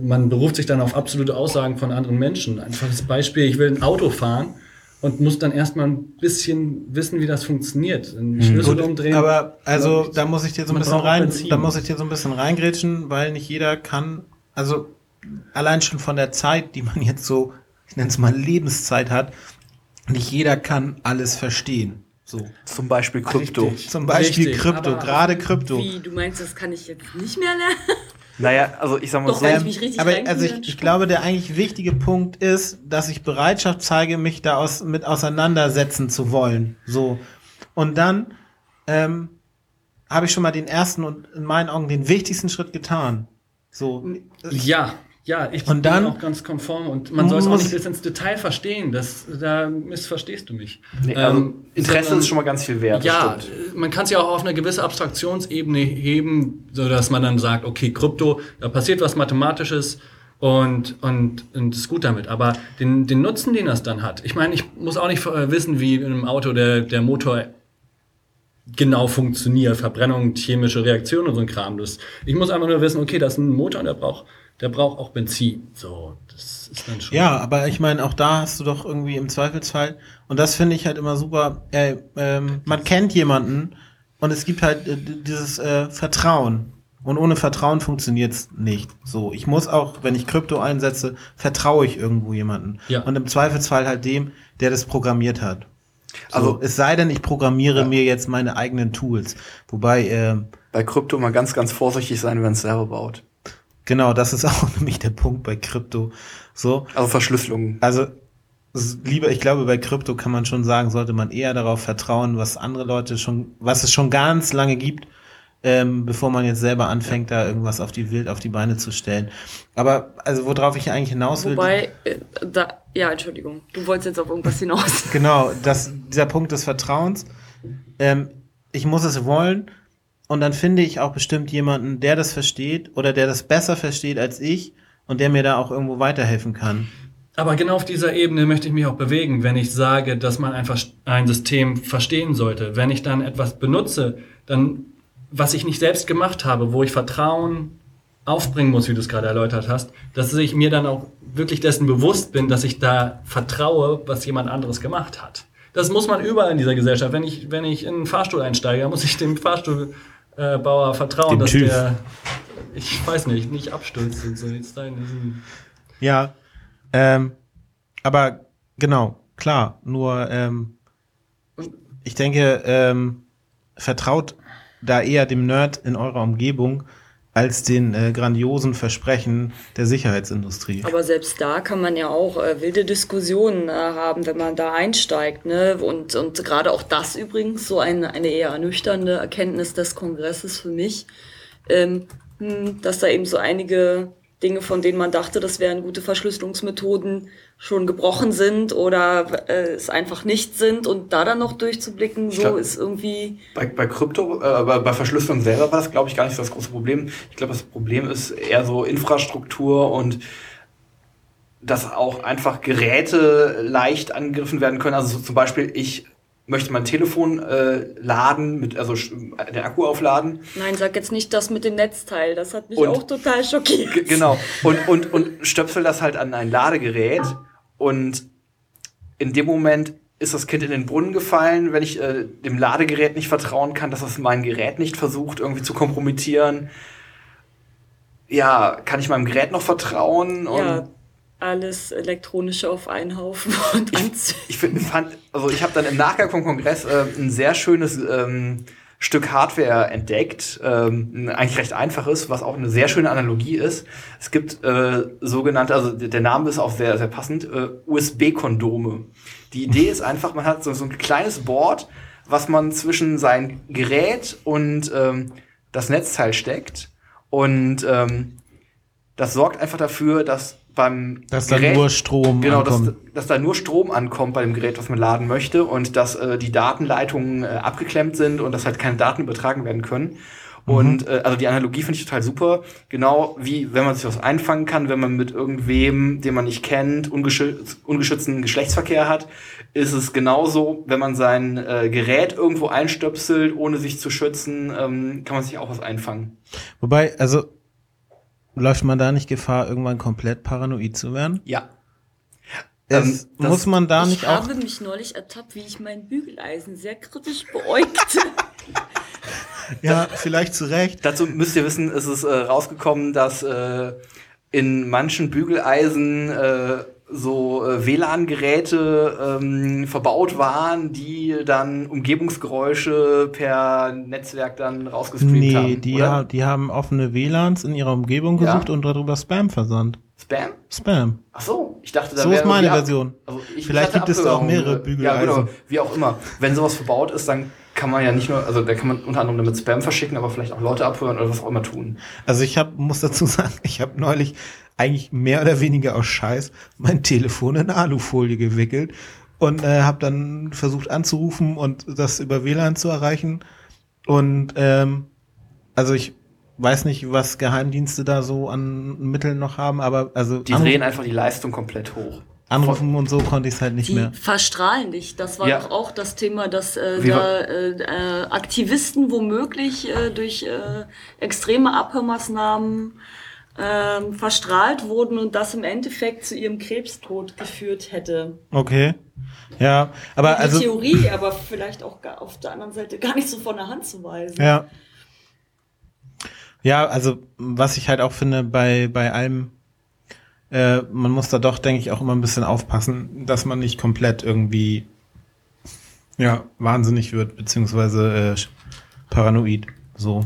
man beruft sich dann auf absolute Aussagen von anderen Menschen. Einfaches Beispiel, ich will ein Auto fahren und muss dann erstmal ein bisschen wissen, wie das funktioniert. Einen Schlüssel umdrehen. Aber also da muss ich dir so ein bisschen rein, Benzin. da muss ich dir so ein bisschen reingrätschen, weil nicht jeder kann, also allein schon von der Zeit, die man jetzt so, ich nenne es mal Lebenszeit hat, nicht jeder kann alles verstehen. So. Zum Beispiel Krypto. Zum Beispiel Richtig, Krypto, aber- gerade Krypto. Wie, du meinst, das kann ich jetzt nicht mehr lernen? Naja, also ich sag mal Doch, so, ich mich richtig aber also ich, ich glaube, der eigentlich wichtige Punkt ist, dass ich Bereitschaft zeige, mich da aus, mit auseinandersetzen zu wollen. So. Und dann ähm, habe ich schon mal den ersten und in meinen Augen den wichtigsten Schritt getan. So. Ja, ja, ich Und dann- bin auch ganz konform und man soll es auch nicht bis ins Detail verstehen. Das, da missverstehst du mich. nee, also Ähm, Interesse sondern- ist schon mal ganz viel wert. Ja, man kann es ja auch auf eine gewisse Abstraktionsebene heben, so dass man dann sagt, okay, Krypto, da passiert was Mathematisches und, und, und ist gut damit. Aber den, den Nutzen, den das dann hat, ich meine, ich muss auch nicht äh, wissen, wie in einem Auto der, der Motor genau funktioniert, Verbrennung, chemische Reaktionen und so ein Kram. Das, ich muss einfach nur wissen, okay, das ist ein Motor und der braucht, der braucht auch Benzin. So, das ist dann schon. Ja, aber ich meine, auch da hast du doch irgendwie im Zweifelsfall, und das finde ich halt immer super, äh, ähm, man kennt jemanden und es gibt halt äh, dieses äh, Vertrauen. Und ohne Vertrauen funktioniert's nicht. So, ich muss auch, wenn ich Krypto einsetze, vertraue ich irgendwo jemanden. Ja. Und im Zweifelsfall halt dem, der das programmiert hat. So, Also- es sei denn, ich programmiere mir jetzt meine eigenen Tools. Wobei, ähm, Bei Krypto mal ganz, ganz vorsichtig sein, wenn es selber baut. Genau, das ist auch nämlich der Punkt bei Krypto. So, Also Verschlüsselung. Also lieber, ich glaube, bei Krypto kann man schon sagen, sollte man eher darauf vertrauen, was andere Leute schon, was es schon ganz lange gibt, ähm, bevor man jetzt selber anfängt, da irgendwas auf die Wild auf die Beine zu stellen. Aber also worauf ich eigentlich hinaus will, Wobei, äh, da, ja, Entschuldigung, du wolltest jetzt auf irgendwas hinaus. genau, das, dieser Punkt des Vertrauens. Ähm, ich muss es wollen und dann finde ich auch bestimmt jemanden, der das versteht oder der das besser versteht als ich und der mir da auch irgendwo weiterhelfen kann. Aber genau auf dieser Ebene möchte ich mich auch bewegen, wenn ich sage, dass man einfach ein System verstehen sollte. Wenn ich dann etwas benutze, dann, was ich nicht selbst gemacht habe, wo ich Vertrauen aufbringen muss, wie du es gerade erläutert hast, dass ich mir dann auch wirklich dessen bewusst bin, dass ich da vertraue, was jemand anderes gemacht hat. Das muss man überall in dieser Gesellschaft. Wenn ich, wenn ich in einen Fahrstuhl einsteige, muss ich dem Fahrstuhlbauer vertrauen, Dem dass TÜV. der, ich weiß nicht, nicht abstürzt und so. Jetzt da in diesem Ja, ähm, aber genau, klar, nur ähm, ich denke, ähm, vertraut da eher dem Nerd in eurer Umgebung als den äh, grandiosen Versprechen der Sicherheitsindustrie. Aber selbst da kann man ja auch äh, wilde Diskussionen äh, haben, wenn man da einsteigt. Ne? Und, und gerade auch das übrigens, so eine, eine eher ernüchternde Erkenntnis des Kongresses für mich, ähm, hm, dass da eben so einige Dinge, von denen man dachte, das wären gute Verschlüsselungsmethoden, schon gebrochen sind oder äh, es einfach nicht sind. Und da dann noch durchzublicken, so glaub- ist irgendwie... Bei, bei Krypto, äh, bei, Verschlüsselung selber war das, glaube ich, gar nicht so das große Problem. Ich glaube, das Problem ist eher so Infrastruktur und dass auch einfach Geräte leicht angegriffen werden können. Also so zum Beispiel, ich möchte mein Telefon äh, laden, mit, also den Akku aufladen. Nein, sag jetzt nicht das mit dem Netzteil, das hat mich Und- auch total schockiert. Genau. Und, und, und stöpsel das halt an ein Ladegerät und in dem Moment ist das Kind in den Brunnen gefallen, wenn ich äh, dem Ladegerät nicht vertrauen kann, dass es mein Gerät nicht versucht, irgendwie zu kompromittieren. Ja, kann ich meinem Gerät noch vertrauen? Und Ja, alles elektronische auf einen Haufen und anzünden. ich find, fand, also ich habe dann im Nachgang vom Kongress äh, ein sehr schönes ähm, Stück Hardware entdeckt, ähm, eigentlich recht einfaches, was auch eine sehr schöne Analogie ist. Es gibt äh, sogenannte, also der der Name ist auch sehr, sehr passend, äh, USB-Kondome. Die Idee ist einfach, man hat so, so ein kleines Board, was man zwischen sein Gerät und ähm, das Netzteil steckt. Und ähm, das sorgt einfach dafür, dass beim Dass da Gerät- nur Strom Genau, dass, ankommt. dass da nur Strom ankommt bei dem Gerät, was man laden möchte und dass äh, die Datenleitungen äh, abgeklemmt sind und dass halt keine Daten übertragen werden können. Und äh, also die Analogie finde ich total super. Genau wie wenn man sich was einfangen kann, wenn man mit irgendwem, den man nicht kennt, ungeschütz ungeschützten Geschlechtsverkehr hat, ist es genauso, wenn man sein äh, Gerät irgendwo einstöpselt, ohne sich zu schützen, ähm, kann man sich auch was einfangen. Wobei, also läuft man da nicht Gefahr, irgendwann komplett paranoid zu werden? Ja. Es, Ähm, das- muss man da ich nicht auch habe mich neulich ertappt, wie ich mein Bügeleisen sehr kritisch beäugte. Ja, vielleicht zu Recht. Dazu müsst ihr wissen, ist es äh, rausgekommen, dass äh, in manchen Bügeleisen äh, so äh, WLAN-Geräte ähm, verbaut waren, die dann Umgebungsgeräusche per Netzwerk dann rausgestreamt Nee, haben. die, oder? ha die haben offene WLANs in ihrer Umgebung Ja. gesucht und darüber Spam versandt. Spam? Spam. Ach so, ich dachte, da So ist meine Version. Also ich, Vielleicht ich gibt es da auch mehrere äh, Bügeleisen. Ja, genau, wie auch immer. Wenn sowas verbaut ist, dann kann man ja nicht nur, also da kann man unter anderem damit Spam verschicken, aber vielleicht auch Leute abhören oder was auch immer tun. Also ich hab, muss dazu sagen, ich habe neulich eigentlich mehr oder weniger aus Scheiß mein Telefon in Alufolie gewickelt und äh, habe dann versucht anzurufen und das über WLAN zu erreichen. Und ähm, also ich weiß nicht, was Geheimdienste da so an Mitteln noch haben, aber also Die drehen einfach die Leistung komplett hoch. anrufen und so konnte ich es halt nicht Die mehr. verstrahlen dich. Das war Ja. doch auch das Thema, dass äh, da äh, äh, Aktivisten womöglich äh, durch äh, extreme Abhörmaßnahmen ähm, verstrahlt wurden und das im Endeffekt zu ihrem Krebstod geführt hätte. Okay. Ja, aber Die also Theorie, aber vielleicht auch auf der anderen Seite gar nicht so von der Hand zu weisen. Ja. Ja, also was ich halt auch finde bei, bei allem, äh, man muss da doch, denke ich, auch immer ein bisschen aufpassen, dass man nicht komplett irgendwie ja, wahnsinnig wird, beziehungsweise äh, paranoid. So.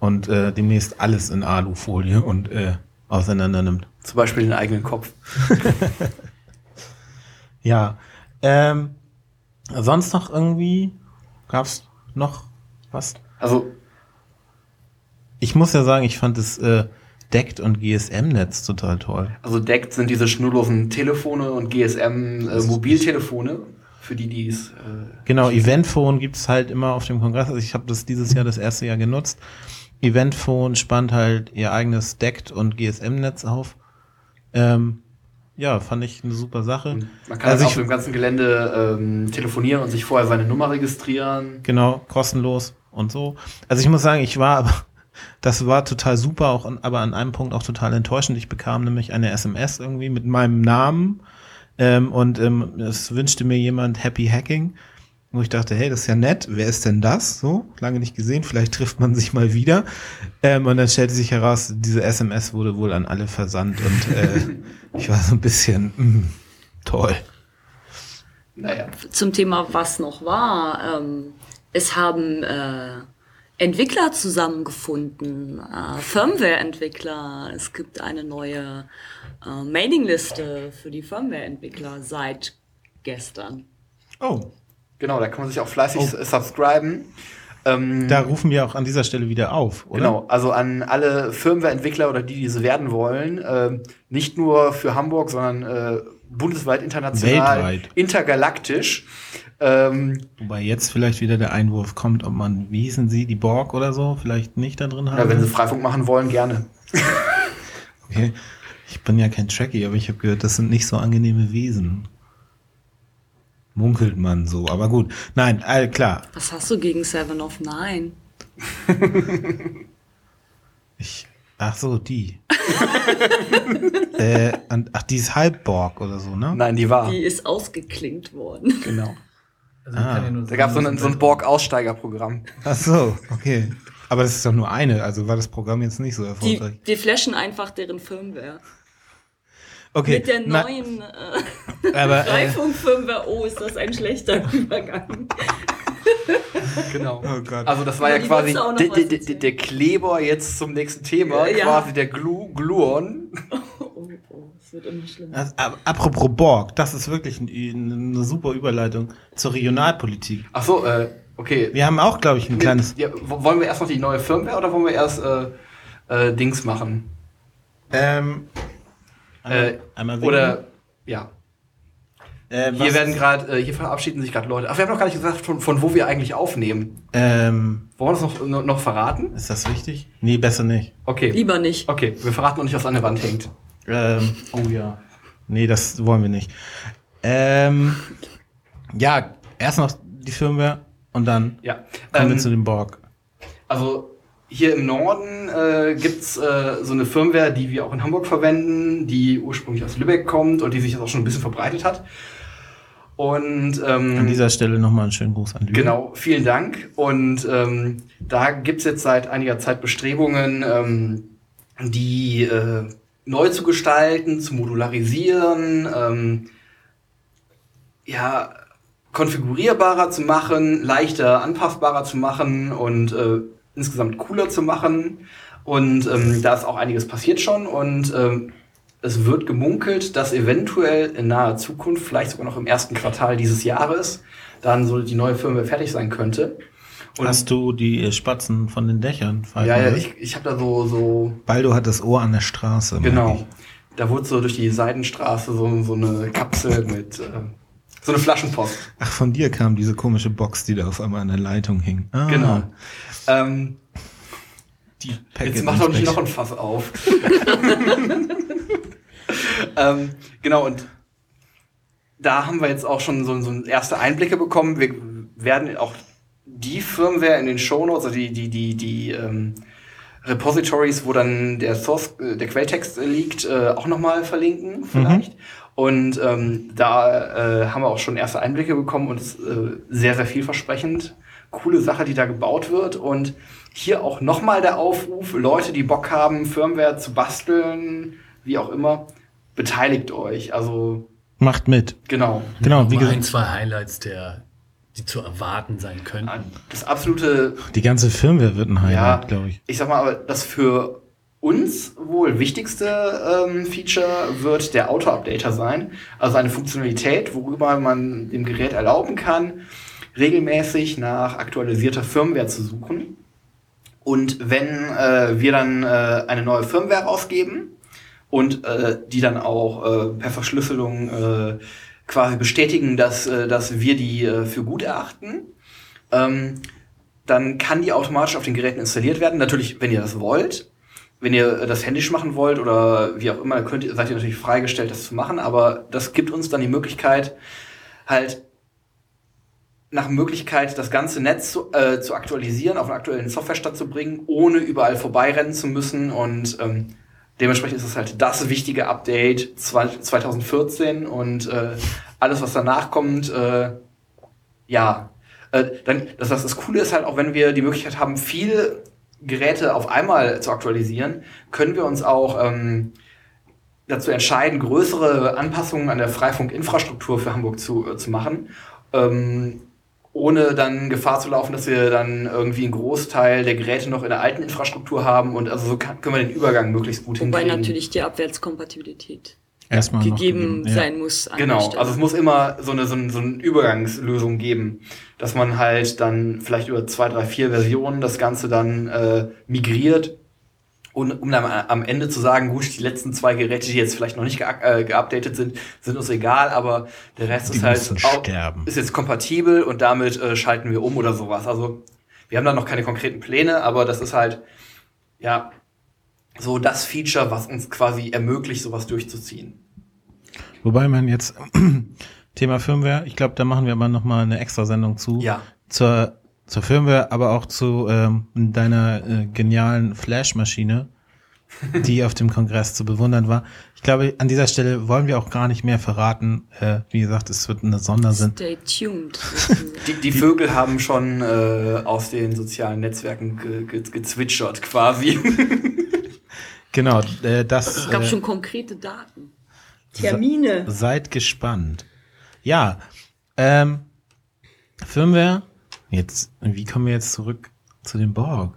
Und äh, demnächst alles in Alufolie und äh, auseinander nimmt. Zum Beispiel den eigenen Kopf. Ja. Ähm, sonst noch irgendwie gab's noch was? Also Ich muss ja sagen, ich fand das äh, DECT und GSM-Netz total toll. Also deckt sind diese schnurlosen Telefone und GSM-Mobiltelefone, für die die es. Äh, Genau, Eventphone gibt's halt immer auf dem Kongress. Also ich habe das dieses Jahr das erste Jahr genutzt. Eventphone spannt halt ihr eigenes DECT und GSM-Netz auf. Ähm, ja, fand ich eine super Sache. man kann Also also auf dem ganzen Gelände ähm, telefonieren und sich vorher seine Nummer registrieren. Genau, kostenlos und so. Also ich muss sagen, ich war aber Das war total super, auch an, aber an einem Punkt auch total enttäuschend. Ich bekam nämlich eine SMS irgendwie mit meinem Namen ähm, und ähm, es wünschte mir jemand Happy Hacking. Wo ich dachte, hey, das ist ja nett. Wer ist denn das? So, lange nicht gesehen. Vielleicht trifft man sich mal wieder. Ähm, und dann stellte sich heraus, diese SMS wurde wohl an alle versandt und äh, ich war so ein bisschen mh, toll. Naja. Zum Thema, was noch war. Ähm, es haben äh, Entwickler zusammengefunden, äh, Firmware-Entwickler. Es gibt eine neue äh, Mailingliste für die Firmware-Entwickler seit gestern. Oh, Genau, da kann man sich auch fleißig oh. subscriben. Ähm, da rufen wir auch an dieser Stelle wieder auf, oder? Genau, also an alle Firmware-Entwickler oder die, die so werden wollen, äh, nicht nur für Hamburg, sondern äh, bundesweit, international, Weltweit. intergalaktisch. Ähm, Wobei jetzt vielleicht wieder der Einwurf kommt, ob man, wie hießen sie, die Borg oder so, vielleicht nicht da drin haben. Ja, wenn sie Freifunk machen wollen, gerne. okay. Ich bin ja kein Trekkie, aber ich habe gehört, das sind nicht so angenehme Wesen. Munkelt man so, aber gut. Nein, all klar. Was hast du gegen Seven of Nine? ich, ach so, die. äh, und, ach, die ist Halbborg oder so, ne? Nein, die war. Die ist ausgeklinkt worden. Genau. Also Ah. kann ja nur Da gab es so ein, so ein Borg-Aussteigerprogramm. Ach so, okay. Aber das ist doch nur eine, also war das Programm jetzt nicht so Die, erfolgreich. die flashen einfach deren Firmware. Okay. Mit der na, neuen äh, aber, äh, Freifunk-Firmware, oh, ist das ein schlechter Übergang. Genau. Oh Gott. Also das war Aber ja quasi der, Kleber jetzt zum nächsten Thema, Ja. quasi der Glu Gluon. Oh, oh, es wird immer schlimmer. Also, ab- apropos Borg, das ist wirklich ein- eine super Überleitung zur Regionalpolitik. Ach so, äh, okay. Wir haben auch, glaube ich, ein kleines. Ja, wollen wir erst noch die neue Firmware oder wollen wir erst äh, äh, Dings machen? Ähm, Äh, einmal. Oder ja. äh, Hier werden gerade, äh, hier verabschieden sich gerade Leute. Ach, wir haben noch gar nicht gesagt, von, von wo wir eigentlich aufnehmen. Ähm, Wollen wir das noch, noch, noch verraten? ist das wichtig? Nee, besser nicht. Okay. Lieber nicht. Okay, wir verraten noch nicht, was an der Wand hängt. Ähm, oh ja. Nee, das wollen wir nicht. Ähm, ja, erst noch die Firmware und dann Ja. kommen wir Ähm, zu dem Borg. Also hier im Norden äh, gibt's äh, so eine Firmware, die wir auch in Hamburg verwenden, die ursprünglich aus Lübeck kommt und die sich jetzt auch schon ein bisschen verbreitet hat. Und ähm, An dieser Stelle nochmal einen schönen Gruß an Lübeck. Genau, vielen Dank. Und ähm, da gibt's jetzt seit einiger Zeit Bestrebungen, ähm, die äh, neu zu gestalten, zu modularisieren, ähm, ja, konfigurierbarer zu machen, leichter anpassbarer zu machen und äh, insgesamt cooler zu machen. Und ähm, da ist auch einiges passiert schon und ähm, es wird gemunkelt, dass eventuell in naher Zukunft, vielleicht sogar noch im ersten Quartal dieses Jahres, dann so die neue Firmware fertig sein könnte. Und Hast du die Spatzen von den Dächern? ja, ja, ich, ich habe da so, so Baldo hat das Ohr an der Straße. genau. Da wurde so durch die Seitenstraße so, so eine Kapsel mit äh, so eine Flaschenpost. Ach, von dir kam diese komische Box, die da auf einmal an der Leitung hing. Ah, Genau. Ähm, Die Packet Jetzt mach doch nicht noch ein Fass auf. ähm, genau, und da haben wir jetzt auch schon so, so erste Einblicke bekommen. Wir werden auch die Firmware in den Shownotes, also die, die, die, die ähm, Repositories, wo dann der Source, äh, der Quelltext liegt, äh, auch nochmal verlinken, vielleicht. Und ähm, da äh, haben wir auch schon erste Einblicke bekommen und es ist äh, sehr, sehr vielversprechend. Coole Sache, die da gebaut wird. Und hier auch nochmal der Aufruf, Leute, die Bock haben, Firmware zu basteln, wie auch immer, beteiligt euch. Also, Macht mit. genau. Genau, wie Wie ein, gesagt, zwei Highlights, der, die zu erwarten sein könnten. Das absolute die ganze Firmware wird ein Highlight, glaube ich. Ich sag mal, aber das für uns wohl wichtigste ähm, Feature wird der Auto-Updater sein. Also eine Funktionalität, worüber man dem Gerät erlauben kann, regelmäßig nach aktualisierter Firmware zu suchen. Und wenn äh, wir dann äh, eine neue Firmware rausgeben und äh, die dann auch äh, per Verschlüsselung äh, quasi bestätigen, dass, äh, dass wir die äh, für gut erachten, ähm, dann kann die automatisch auf den Geräten installiert werden. Natürlich, wenn ihr das wollt. Wenn ihr das händisch machen wollt oder wie auch immer, könnt ihr, seid ihr natürlich freigestellt, das zu machen. Aber das gibt uns dann die Möglichkeit, halt nach Möglichkeit, das ganze Netz zu, äh, zu aktualisieren, auf einen aktuellen Softwarestand zu bringen, ohne überall vorbeirennen zu müssen. Und ähm, dementsprechend ist es halt das wichtige Update 2014 und äh, alles, was danach kommt, äh, ja. Äh, dann, das, das, das Coole ist halt auch, wenn wir die Möglichkeit haben, viele Geräte auf einmal zu aktualisieren, können wir uns auch ähm, dazu entscheiden, größere Anpassungen an der Freifunkinfrastruktur für Hamburg zu, äh, zu machen. Ähm, ohne dann Gefahr zu laufen, dass wir dann irgendwie einen Großteil der Geräte noch in der alten Infrastruktur haben und also so kann, können wir den Übergang möglichst gut Wobei hinkriegen. natürlich die Abwärtskompatibilität Erstmal gegeben ja. sein muss. Genau, also es muss immer so eine, so, eine, so eine Übergangslösung geben, dass man halt dann vielleicht über zwei, drei, vier Versionen das Ganze dann äh, migriert und um dann am Ende zu sagen, gut, die letzten zwei Geräte, die jetzt vielleicht noch nicht äh, geupdatet sind, sind uns egal, aber der Rest Die ist halt auch, sterben. ist jetzt kompatibel und damit äh, schalten wir um oder sowas. Also wir haben da noch keine konkreten Pläne, aber das ist halt ja so das Feature, was uns quasi ermöglicht, sowas durchzuziehen. Wobei man jetzt Thema Firmware, ich glaube, da machen wir aber noch mal eine extra Sendung zu. Ja. Zur, zur Firmware, aber auch zu ähm, deiner äh, genialen Flash-Maschine, die auf dem Kongress zu bewundern war. Ich glaube, an dieser Stelle wollen wir auch gar nicht mehr verraten. Äh, wie gesagt, es wird eine Sondersendung. Stay tuned. Die, die Vögel haben schon äh, aus den sozialen Netzwerken ge ge gezwitschert quasi. Genau, äh, das Es gab äh, schon konkrete Daten. Termine. seid gespannt. Ja, ähm, Firmware. Jetzt, wie kommen wir jetzt zurück zu dem Borg?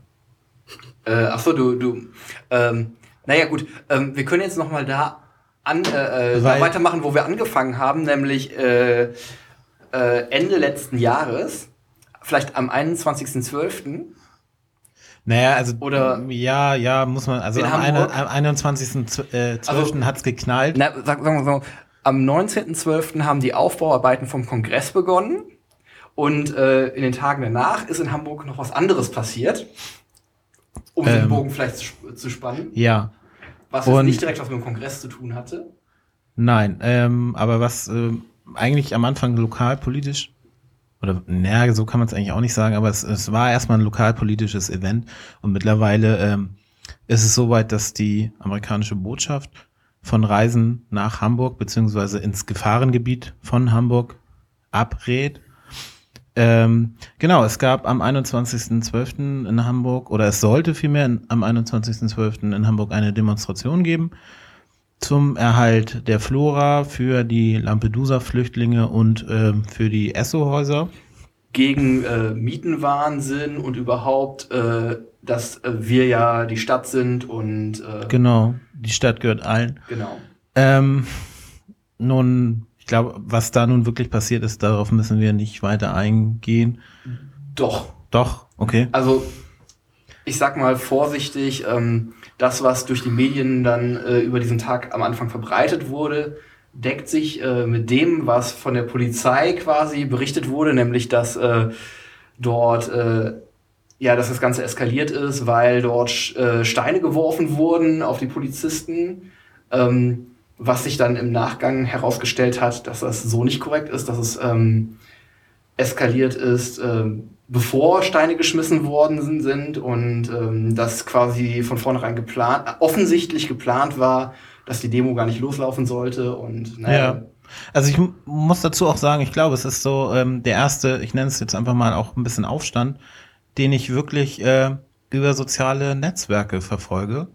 äh, ach so, du, du. Ähm, naja, gut. Ähm, wir können jetzt noch mal da, an, äh, äh, da weitermachen, wo wir angefangen haben, nämlich äh, äh, Ende letzten Jahres. Vielleicht am 21.12. Naja, also Oder- ja, ja, muss man, also am, Hamburg? am 21.12. Äh, Also- hat's geknallt. Na, sag, sagen wir so, am 19.12. haben die Aufbauarbeiten vom Kongress begonnen. Und äh, in den Tagen danach ist in Hamburg noch was anderes passiert. Um den Ähm. Bogen vielleicht zu, zu spannen. Ja, Was jetzt nicht direkt was mit dem Kongress zu tun hatte. nein, ähm, aber was ähm, eigentlich am Anfang lokalpolitisch oder naja, so kann man es eigentlich auch nicht sagen, aber es, es war erstmal ein lokalpolitisches Event und mittlerweile ähm, ist es soweit, dass die amerikanische Botschaft von Reisen nach Hamburg beziehungsweise ins Gefahrengebiet von Hamburg abrät. Ähm, genau, es gab am 21.12. in Hamburg, oder es sollte vielmehr am 21.12. in Hamburg eine Demonstration geben zum Erhalt der Flora für die Lampedusa-Flüchtlinge und ähm, für die Esso-Häuser. Gegen äh, Mietenwahnsinn und überhaupt, äh, dass äh, wir ja die Stadt sind und äh, Genau, die Stadt gehört allen. genau. Ähm, nun, ich glaube, was da nun wirklich passiert ist, darauf müssen wir nicht weiter eingehen. Doch, Doch, okay. Also, ich sag mal vorsichtig, ähm, das, was durch die Medien dann äh, über diesen Tag am Anfang verbreitet wurde, deckt sich äh, mit dem, was von der Polizei quasi berichtet wurde, nämlich dass äh, dort äh, ja, dass das Ganze eskaliert ist, weil dort äh, Steine geworfen wurden auf die Polizisten, ähm, was sich dann im Nachgang herausgestellt hat, dass das so nicht korrekt ist, dass es ähm, eskaliert ist, ähm, bevor Steine geschmissen worden sind und ähm, das quasi von vornherein geplant, äh, offensichtlich geplant war, dass die Demo gar nicht loslaufen sollte und naja, Ja. Also ich mu- muss dazu auch sagen, ich glaube, es ist so ähm, der erste, ich nenne es jetzt einfach mal auch ein bisschen Aufstand, den ich wirklich äh, über soziale Netzwerke verfolge.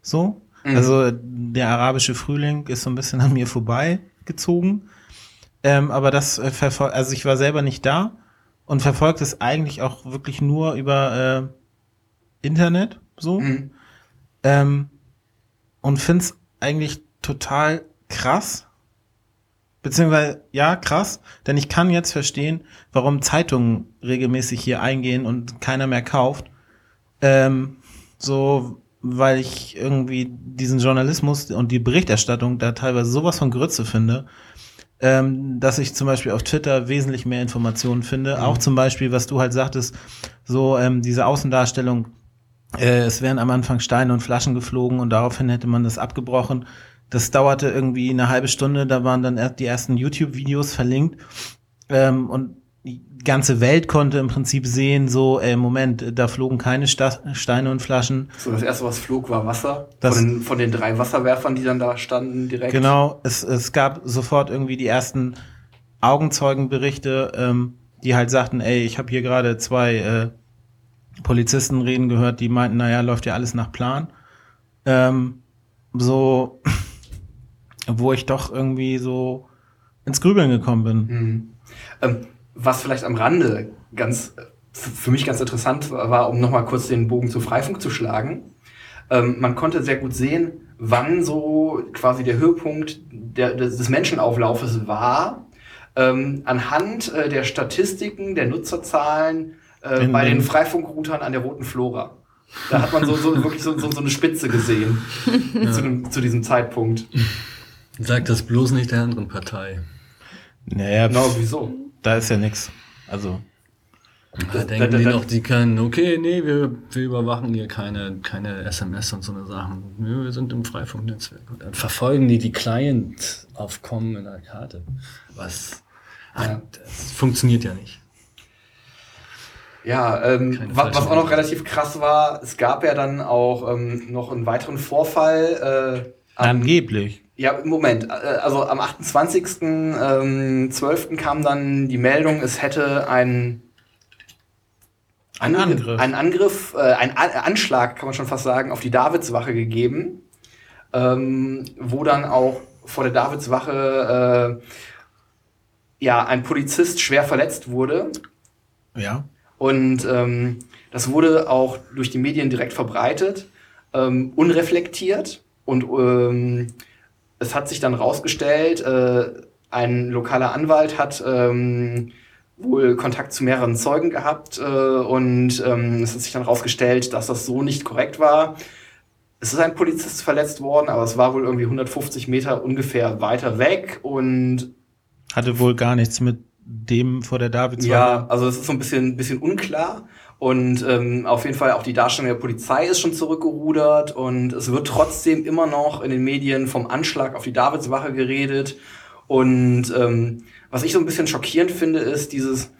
So. Mhm. Also der arabische Frühling ist so ein bisschen an mir vorbeigezogen. Ähm, aber das äh, verfolgt, also ich war selber nicht da und verfolgt es eigentlich auch wirklich nur über äh, Internet so. Mhm. Ähm, und find's eigentlich total krass. Beziehungsweise, ja, krass, denn ich kann jetzt verstehen, warum Zeitungen regelmäßig hier eingehen und keiner mehr kauft. Ähm, so, weil ich irgendwie diesen Journalismus und die Berichterstattung da teilweise sowas von Grütze finde, ähm, dass ich zum Beispiel auf Twitter wesentlich mehr Informationen finde. Auch zum Beispiel, was du halt sagtest, so ähm, diese Außendarstellung, äh, es wären am Anfang Steine und Flaschen geflogen und daraufhin hätte man das abgebrochen. Das dauerte irgendwie eine halbe Stunde, da waren dann erst die ersten YouTube-Videos verlinkt. Ähm, und ganze Welt konnte im Prinzip sehen, so, ey, Moment, da flogen keine Sta Steine und Flaschen. So, das erste, was flog, war Wasser. Das- von, den, von den drei Wasserwerfern, die dann da standen, direkt. Genau, es, es gab sofort irgendwie die ersten Augenzeugenberichte, ähm, die halt sagten, ey, ich habe hier gerade zwei äh, Polizisten reden gehört, die meinten, naja, läuft ja alles nach Plan. Ähm, so, wo ich doch irgendwie so ins Grübeln gekommen bin. Mhm. Ähm, was vielleicht am Rande ganz für mich ganz interessant war, um nochmal kurz den Bogen zu Freifunk zu schlagen. Ähm, man konnte sehr gut sehen, wann so quasi der Höhepunkt der, des, Menschenauflaufes war, ähm, anhand äh, der Statistiken, der Nutzerzahlen äh, bei den- Freifunkroutern an der Roten Flora. Da hat man so, so wirklich so, so, so eine Spitze gesehen zu, dem, zu diesem Zeitpunkt. Sag das bloß nicht der anderen Partei. Naja, Genau, wieso? Da ist ja nix. Also, Da denken da- die da- noch, die können, okay, nee, wir, wir überwachen hier keine, keine SMS und so eine Sachen. Nee, wir sind im Freifunknetzwerk. Und dann verfolgen die die Client-Aufkommen in der Karte. Was, ach, Ja. das funktioniert ja nicht. Ja, ähm, was falschen auch noch relativ krass war, es gab ja dann auch ähm, noch einen weiteren Vorfall. Äh, am, angeblich. Ja, im Moment. Äh, also am 28.12. Ähm, 12. kam dann die Meldung, es hätte ein Ein Angriff. Ein Angriff, äh, ein A Anschlag, kann man schon fast sagen, auf die Davidswache gegeben, ähm, wo dann auch vor der Davidswache äh, ja ein Polizist schwer verletzt wurde. Ja. Und ähm, das wurde auch durch die Medien direkt verbreitet, ähm, unreflektiert. Und ähm, es hat sich dann rausgestellt, äh, ein lokaler Anwalt hat ähm, wohl Kontakt zu mehreren Zeugen gehabt äh, und ähm, es hat sich dann rausgestellt, dass das so nicht korrekt war. Es ist ein Polizist verletzt worden, aber es war wohl irgendwie 150 Meter ungefähr weiter weg und Hatte wohl gar nichts mit dem vor der Davidswache. ja, also es ist so ein bisschen, bisschen unklar. Und ähm, auf jeden Fall auch die Darstellung der Polizei ist schon zurückgerudert und es wird trotzdem immer noch in den Medien vom Anschlag auf die Davidswache geredet. Und ähm, was ich so ein bisschen schockierend finde, ist dieses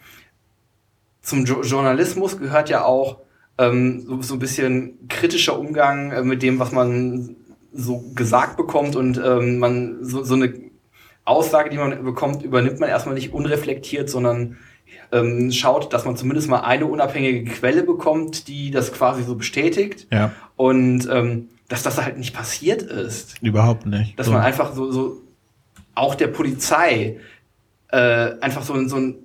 zum jo Journalismus gehört ja auch ähm, so, so ein bisschen kritischer Umgang äh, mit dem, was man so gesagt bekommt und ähm, man so, so eine Aussage, die man bekommt, übernimmt man erstmal nicht unreflektiert, sondern ähm, schaut, dass man zumindest mal eine unabhängige Quelle bekommt, die das quasi so bestätigt. Ja, Und ähm, dass das halt nicht passiert ist. überhaupt nicht. Dass So. man einfach so, so auch der Polizei äh, einfach so, so einen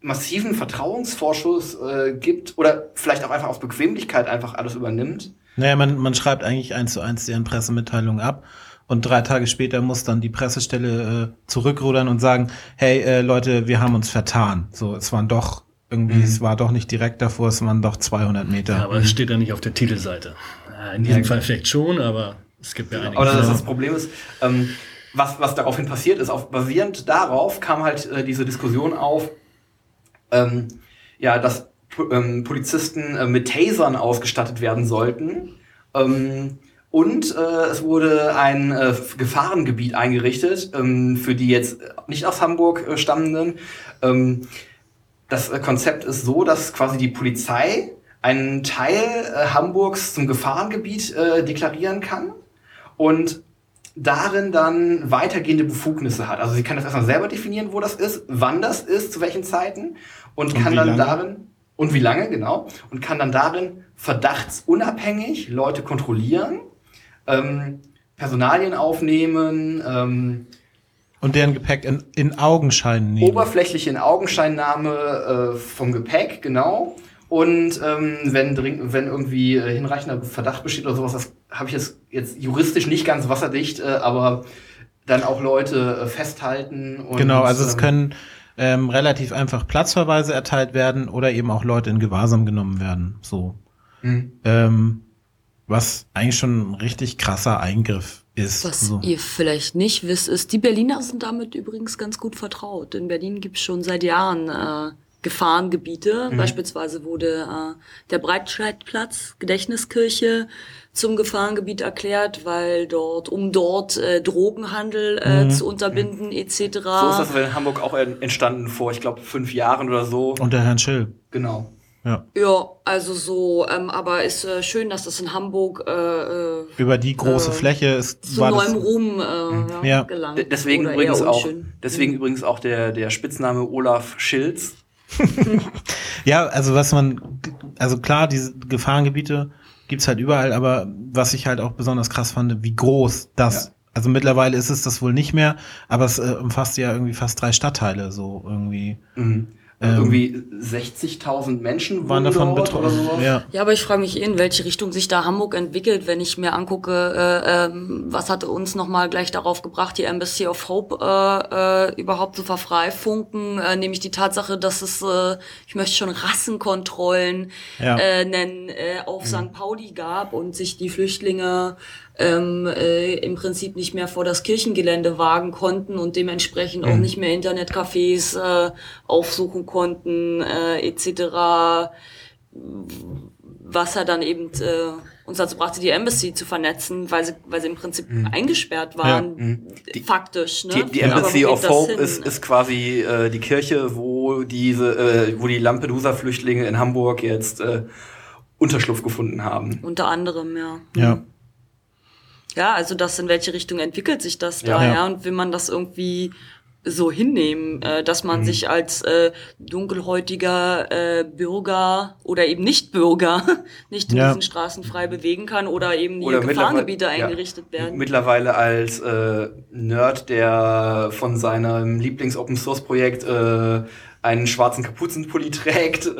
massiven Vertrauensvorschuss äh, gibt oder vielleicht auch einfach aus Bequemlichkeit einfach alles übernimmt. Naja, man, man schreibt eigentlich eins zu eins deren Pressemitteilung ab und drei Tage später muss dann die Pressestelle äh, zurückrudern und sagen, hey äh, Leute, wir haben uns vertan. So, es waren doch irgendwie, Mhm. es war doch nicht direkt davor, es waren doch 200 Meter. Ja, aber es steht ja nicht auf der Titelseite. Ja, in diesem Ja. Fall vielleicht schon, aber es gibt ja einige. Aber das, das Problem ist, ähm, was, was daraufhin passiert ist, auf, basierend darauf kam halt äh, diese Diskussion auf, ähm, ja, dass ähm, Polizisten äh, mit Tasern ausgestattet werden sollten. Ähm, und äh, es wurde ein äh, Gefahrengebiet eingerichtet ähm, für die jetzt nicht aus Hamburg äh, stammenden. Ähm, das äh, Konzept ist so, dass quasi die Polizei einen Teil äh, Hamburgs zum Gefahrengebiet äh, deklarieren kann und darin dann weitergehende Befugnisse hat. Also sie kann das erstmal selber definieren, wo das ist, wann das ist, zu welchen Zeiten und, Und kann dann lange? darin und wie lange genau und kann dann darin verdachtsunabhängig Leute kontrollieren, ähm, Personalien aufnehmen, ähm, Und deren Gepäck in, in Augenschein nehmen. oberflächliche Inaugenscheinnahme äh, vom Gepäck, genau. Und ähm, wenn, wenn irgendwie äh, hinreichender Verdacht besteht oder sowas, das habe ich jetzt, jetzt juristisch nicht ganz wasserdicht, äh, aber dann auch Leute äh, festhalten. Und, genau, also es ähm, können ähm, relativ einfach Platzverweise erteilt werden oder eben auch Leute in Gewahrsam genommen werden. So. mh. Ähm, was eigentlich schon ein richtig krasser Eingriff ist. Was so. ihr vielleicht nicht wisst, ist, die Berliner sind damit übrigens ganz gut vertraut. In Berlin gibt's schon seit Jahren äh, Gefahrengebiete. Beispielsweise wurde äh, der Breitscheidplatz, Gedächtniskirche, zum Gefahrengebiet erklärt, weil dort, um dort äh, Drogenhandel äh, zu unterbinden etc. So ist das in Hamburg auch entstanden vor, ich glaube, fünf Jahren oder so. Unter Herrn Schill. Genau. Ja. Ja, also so, ähm, aber ist äh, schön, dass das in Hamburg äh, äh, Über die große Äh, Fläche ist, zu war neuem das, Ruhm äh, ja, Ja. gelangt. D- Deswegen Oder übrigens auch, deswegen übrigens auch der, der Spitzname Olaf Schilz. Ja, also was man, also klar, diese Gefahrengebiete gibt's halt überall, aber was ich halt auch besonders krass fand, wie groß das, Ja. also mittlerweile ist es das wohl nicht mehr, aber es äh, umfasst ja irgendwie fast drei Stadtteile, so irgendwie. Mhm. Ähm, Irgendwie 60.000 Menschen Waren davon dort oder betroffen. sowas. Ja. Ja, aber ich frage mich eh, in welche Richtung sich da Hamburg entwickelt, wenn ich mir angucke, äh, ähm, was hat uns nochmal gleich darauf gebracht, die Embassy of Hope äh, äh, überhaupt zu verfreifunken, äh, nämlich die Tatsache, dass es, äh, ich möchte schon Rassenkontrollen Ja. äh, nennen, äh, auf St. Pauli gab und sich die Flüchtlinge ähm, äh, im Prinzip nicht mehr vor das Kirchengelände wagen konnten und dementsprechend auch nicht mehr Internetcafés äh, aufsuchen konnten, äh, etc was er dann eben äh, uns dazu brachte, die Embassy zu vernetzen, weil sie, weil sie im Prinzip eingesperrt waren, Mhm. Die- faktisch. Ne? Die, die Embassy of Hope hin? ist, ist quasi äh, die Kirche, wo diese, äh, wo die Lampedusa-Flüchtlinge in Hamburg jetzt äh, Unterschlupf gefunden haben. Unter anderem, ja. Ja. Ja, also das, in welche Richtung entwickelt sich das da, Ja. ja, und will man das irgendwie so hinnehmen, äh, dass Mhm. man sich als äh, dunkelhäutiger äh, Bürger oder eben nicht Bürger nicht in Ja. diesen Straßen frei bewegen kann oder eben die Oder Gefahrengebiete mittlerweile- ja. eingerichtet werden. Mittlerweile als äh, Nerd, der von seinem Lieblings-Open-Source-Projekt äh, einen schwarzen Kapuzenpulli trägt, äh,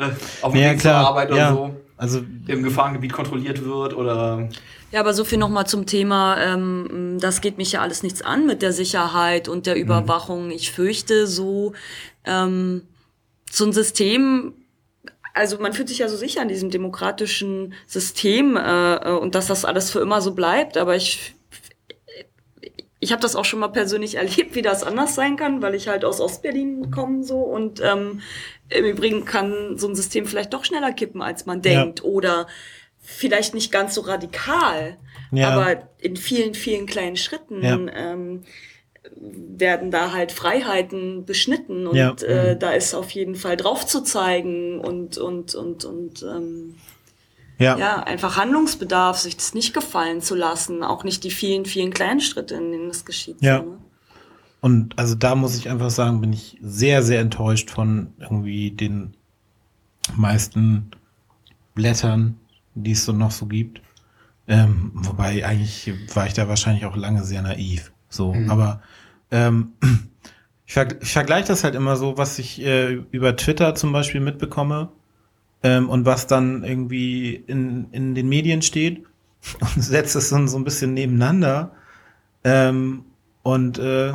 auf dem Ja, Weg zur Arbeit ja. oder so, Also, im Gefahrengebiet kontrolliert wird oder Ja, aber so viel nochmal zum Thema, ähm, das geht mich ja alles nichts an mit der Sicherheit und der Überwachung. Ich fürchte so, ähm, so ein System, also man fühlt sich ja so sicher in diesem demokratischen System äh, äh, und dass das alles für immer so bleibt, aber ich ich habe das auch schon mal persönlich erlebt, wie das anders sein kann, weil ich halt aus Ostberlin komme so und ähm, im Übrigen kann so ein System vielleicht doch schneller kippen, als man Ja. denkt oder vielleicht nicht ganz so radikal, Ja. aber in vielen, vielen kleinen Schritten Ja. ähm, werden da halt Freiheiten beschnitten und Ja. äh, da ist auf jeden Fall drauf zu zeigen und und und und ähm, ja. ja, einfach Handlungsbedarf, sich das nicht gefallen zu lassen, auch nicht die vielen, vielen kleinen Schritte, in denen das geschieht. Ja. So, ne? Und also da muss ich einfach sagen, bin ich sehr, sehr enttäuscht von irgendwie den meisten Blättern, die es so noch so gibt. Ähm, wobei eigentlich war ich da wahrscheinlich auch lange sehr naiv. So, aber ähm, ich, verg ich vergleiche das halt immer so, was ich äh, über Twitter zum Beispiel mitbekomme ähm, und was dann irgendwie in, in den Medien steht und setze es dann so ein bisschen nebeneinander. Ähm, und äh,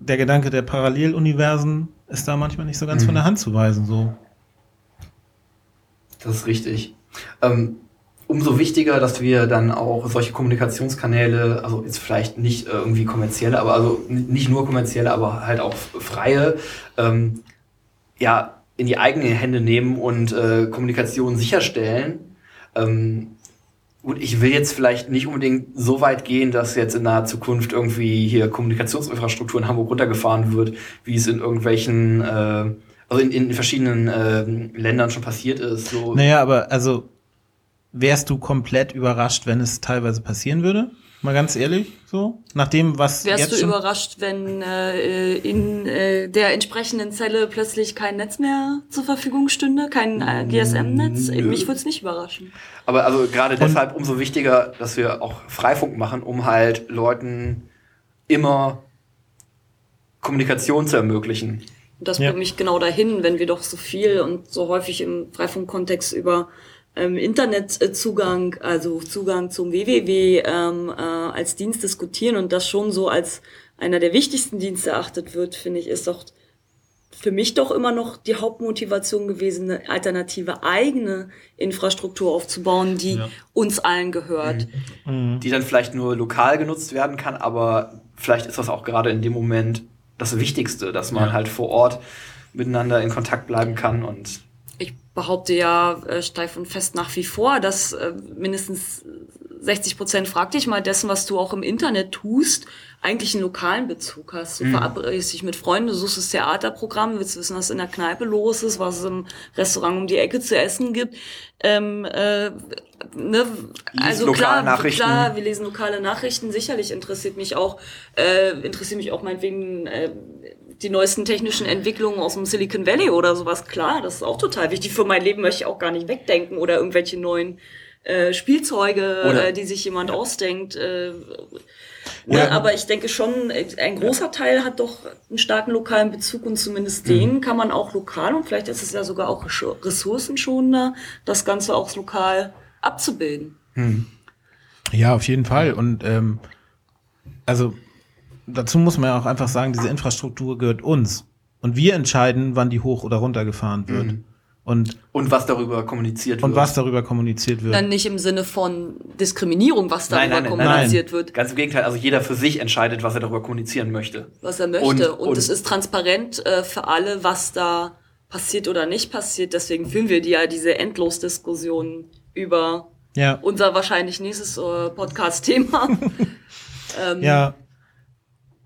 der Gedanke der Paralleluniversen ist da manchmal nicht so ganz von der Hand zu weisen. So. Das ist richtig. Ähm, umso wichtiger, dass wir dann auch solche Kommunikationskanäle, also jetzt vielleicht nicht äh, irgendwie kommerzielle, aber also nicht nur kommerzielle, aber halt auch freie, ähm, ja, in die eigenen Hände nehmen und äh, Kommunikation sicherstellen. Ähm, Gut, ich will jetzt vielleicht nicht unbedingt so weit gehen, dass jetzt in naher Zukunft irgendwie hier Kommunikationsinfrastruktur in Hamburg runtergefahren wird, wie es in irgendwelchen, äh, also in, in verschiedenen äh, Ländern schon passiert ist. So. Naja, aber also wärst du komplett überrascht, wenn es teilweise passieren würde? Mal ganz ehrlich, so? Nach dem, was Wärst jetzt du überrascht, wenn äh, in äh, der entsprechenden Zelle plötzlich kein Netz mehr zur Verfügung stünde, kein äh, GSM-Netz? Nö. Mich würde es nicht überraschen. Aber also gerade deshalb umso wichtiger, dass wir auch Freifunk machen, um halt Leuten immer Kommunikation zu ermöglichen. Und das Ja. bringt mich genau dahin, wenn wir doch so viel und so häufig im Freifunk-Kontext über ähm, Internetzugang, also Zugang zum www ähm, äh, als Dienst diskutieren und das schon so als einer der wichtigsten Dienste erachtet wird, finde ich, ist doch für mich doch immer noch die Hauptmotivation gewesen, eine alternative eigene Infrastruktur aufzubauen, die Ja. uns allen gehört. die dann vielleicht nur lokal genutzt werden kann, aber vielleicht ist das auch gerade in dem Moment das Wichtigste, dass man Ja. halt vor Ort miteinander in Kontakt bleiben kann und Ich behaupte ja äh, steif und fest nach wie vor, dass äh, mindestens 60 Prozent, frag dich mal, dessen, was du auch im Internet tust, eigentlich einen lokalen Bezug hast. Du verabredest dich mit Freunden, du suchst das Theaterprogramm, willst wissen, was in der Kneipe los ist, was es im Restaurant um die Ecke zu essen gibt. Ähm, äh, ne, also klar, klar, wir lesen lokale Nachrichten. Sicherlich interessiert mich auch, äh, interessiert mich auch meinetwegen äh, die neuesten technischen Entwicklungen aus dem Silicon Valley oder sowas. Klar, das ist auch total wichtig für mein Leben, möchte ich auch gar nicht wegdenken oder irgendwelche neuen äh, Spielzeuge, Oder- äh, die sich jemand ausdenkt. Äh, Ja. ne, aber ich denke schon, äh, ein großer Teil hat doch einen starken lokalen Bezug und zumindest den kann man auch lokal und vielleicht ist es ja sogar auch ressour- ressourcenschonender, das Ganze auch lokal abzubilden. Ja, auf jeden Fall. Und ähm, also dazu muss man ja auch einfach sagen, diese Infrastruktur gehört uns. Und wir entscheiden, wann die hoch oder runter gefahren wird. Und, und was darüber kommuniziert und wird. was darüber kommuniziert wird. Dann nicht im Sinne von Diskriminierung, was darüber Nein, nein, kommuniziert nein. wird, Ganz im Gegenteil, also jeder für sich entscheidet, was er darüber kommunizieren möchte. was er möchte. Und- Und, und- es ist transparent äh, für alle, was da passiert oder nicht passiert. Deswegen führen wir die ja diese Endlosdiskussionen über ja, unser wahrscheinlich nächstes äh, Podcast-Thema. ähm, ja,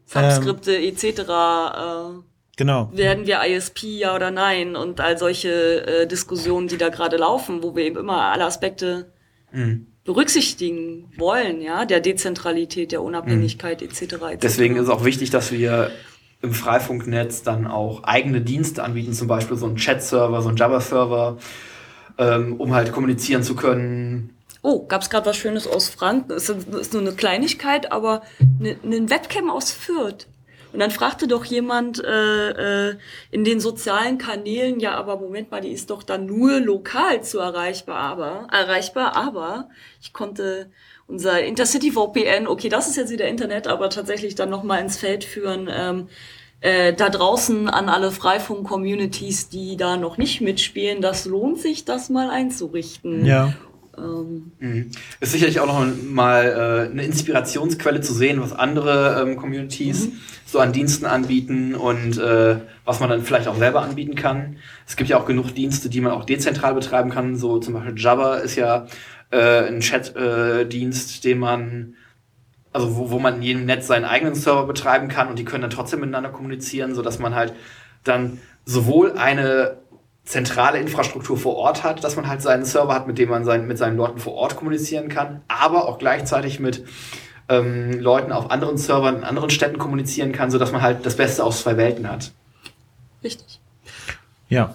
Subskripte etc. Äh, genau. werden wir ISP ja oder nein und all solche äh, Diskussionen, die da gerade laufen, wo wir eben immer alle Aspekte Mhm. berücksichtigen wollen, ja, der Dezentralität, der Unabhängigkeit etc. etc. Deswegen ist es auch wichtig, dass wir im Freifunknetz dann auch eigene Dienste anbieten, zum Beispiel so einen Chat-Server, so einen Java-Server, ähm, um halt kommunizieren zu können. Oh, gab's gerade was Schönes aus Franken? Ist, ist nur eine Kleinigkeit, aber eine ne Webcam aus Fürth. Und dann fragte doch jemand äh, äh, in den sozialen Kanälen, ja, aber Moment mal, die ist doch dann nur lokal zu erreichbar, aber erreichbar, aber ich konnte unser Intercity VPN, okay, das ist jetzt wieder Internet, aber tatsächlich dann noch mal ins Feld führen. Ähm, äh, da draußen an alle Freifunk-Communities, die da noch nicht mitspielen, das lohnt sich, das mal einzurichten. Ja, Ähm, Mhm. Ist sicherlich auch noch mal äh, eine Inspirationsquelle zu sehen, was andere ähm, Communities so an Diensten anbieten und äh, was man dann vielleicht auch selber anbieten kann. Es gibt ja auch genug Dienste, die man auch dezentral betreiben kann. So zum Beispiel Jabber ist ja äh, ein Chat-Dienst, den man also wo, wo man in jedem Netz seinen eigenen Server betreiben kann und die können dann trotzdem miteinander kommunizieren, sodass man halt dann sowohl eine zentrale Infrastruktur vor Ort hat, dass man halt seinen Server hat, mit dem man sein, mit seinen Leuten vor Ort kommunizieren kann, aber auch gleichzeitig mit ähm, Leuten auf anderen Servern in anderen Städten kommunizieren kann, sodass man halt das Beste aus zwei Welten hat. richtig. ja.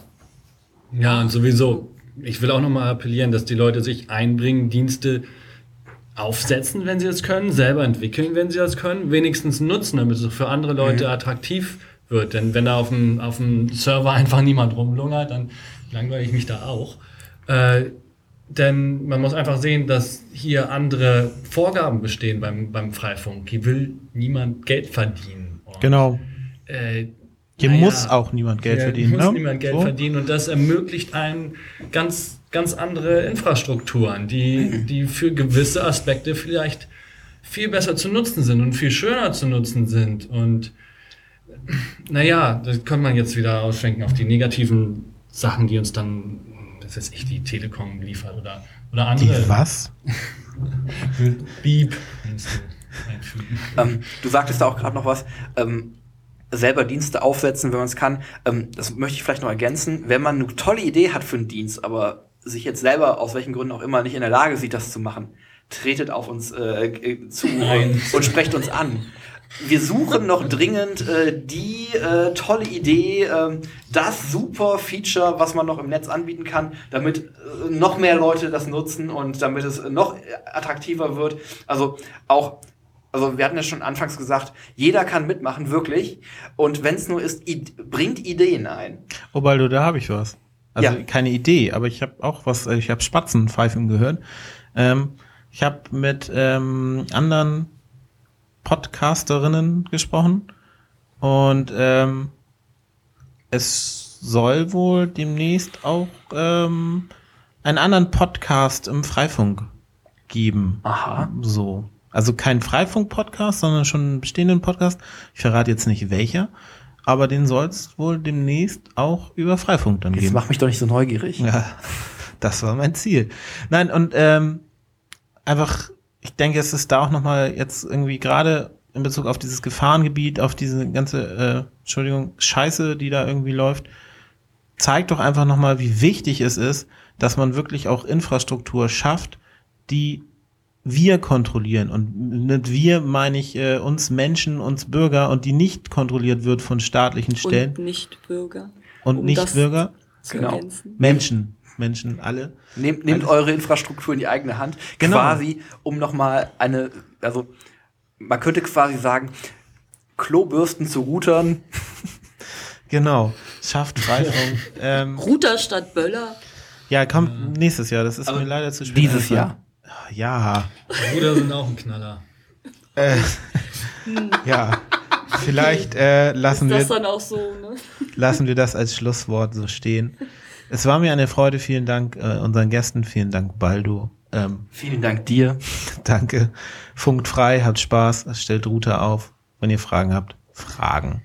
Ja, und sowieso, ich will auch nochmal appellieren, dass die Leute sich einbringen, Dienste aufsetzen, wenn sie es können, selber entwickeln, wenn sie das können, wenigstens nutzen, damit es für andere Leute attraktiv wird. Denn wenn da auf dem, auf dem Server einfach niemand rumlungert, dann langweile ich mich da auch. Äh, denn man muss einfach sehen, dass hier andere Vorgaben bestehen beim, beim Freifunk. Hier will niemand Geld verdienen. Und, Genau. Äh, Hier naja, muss auch niemand Geld hier verdienen. muss ne? niemand Geld So. verdienen und das ermöglicht einen ganz, ganz andere Infrastrukturen, die, die für gewisse Aspekte vielleicht viel besser zu nutzen sind und viel schöner zu nutzen sind. Und naja, das kann man jetzt wieder ausschwenken auf die negativen Sachen, die uns dann, das ist echt die Telekom liefert oder, oder Die andere. was? Beep. Ähm, du sagtest da auch gerade noch was. Ähm, selber Dienste aufsetzen, wenn man es kann. Ähm, das möchte ich vielleicht noch ergänzen. Wenn man eine tolle Idee hat für einen Dienst, aber sich jetzt selber aus welchen Gründen auch immer nicht in der Lage sieht, das zu machen, tretet auf uns äh, äh, zu Nein. und, und sprecht uns an. Wir suchen noch dringend äh, die äh, tolle Idee, ähm, das super Feature, was man noch im Netz anbieten kann, damit äh, noch mehr Leute das nutzen und damit es noch attraktiver wird. Also auch also wir hatten ja schon anfangs gesagt, jeder kann mitmachen, wirklich. Und wenn es nur ist, id bringt Ideen ein. Obaldo, da habe ich was. Also Ja. keine Idee, aber ich habe auch was, äh, ich habe Spatzenpfeifen gehört. Ähm, ich habe mit ähm, anderen Podcasterinnen gesprochen und ähm, es soll wohl demnächst auch ähm, einen anderen Podcast im Freifunk geben. Aha. So. Also kein Freifunk-Podcast, sondern schon einen bestehenden Podcast. Ich verrate jetzt nicht welcher. aber den soll es wohl demnächst auch über Freifunk dann Jetzt geben. mach mich doch nicht so neugierig. Ja, das war mein Ziel. Nein, und ähm, einfach, ich denke, es ist da auch nochmal jetzt irgendwie gerade in Bezug auf dieses Gefahrengebiet, auf diese ganze, äh, Entschuldigung, Scheiße, die da irgendwie läuft, zeigt doch einfach nochmal, wie wichtig es ist, dass man wirklich auch Infrastruktur schafft, die wir kontrollieren. Und mit wir meine ich äh, uns Menschen, uns Bürger und die nicht kontrolliert wird von staatlichen Stellen Und Nicht-Bürger. und, um nicht Bürger. Zu Genau. Menschen. Menschen, alle. Nehmt, nehmt eure Infrastruktur in die eigene Hand, Genau. quasi, um nochmal eine, also man könnte quasi sagen, Klobürsten zu Routern. Genau. Schafft Freifunk. ähm, Router statt Böller. ja, kommt nächstes Jahr. Das ist Aber mir leider zu spät. Dieses. Jahr. Ja. Bruder sind auch ein Knaller. Äh, ja. Vielleicht äh, lassen, Ist das wir, dann auch so, ne? lassen wir das als Schlusswort so stehen. Es war mir eine Freude. Vielen Dank äh, unseren Gästen. Vielen Dank, Baldo. Ähm, Vielen Dank dir. danke. Funkt frei, habt Spaß, stellt Router auf. Wenn ihr Fragen habt, Fragen.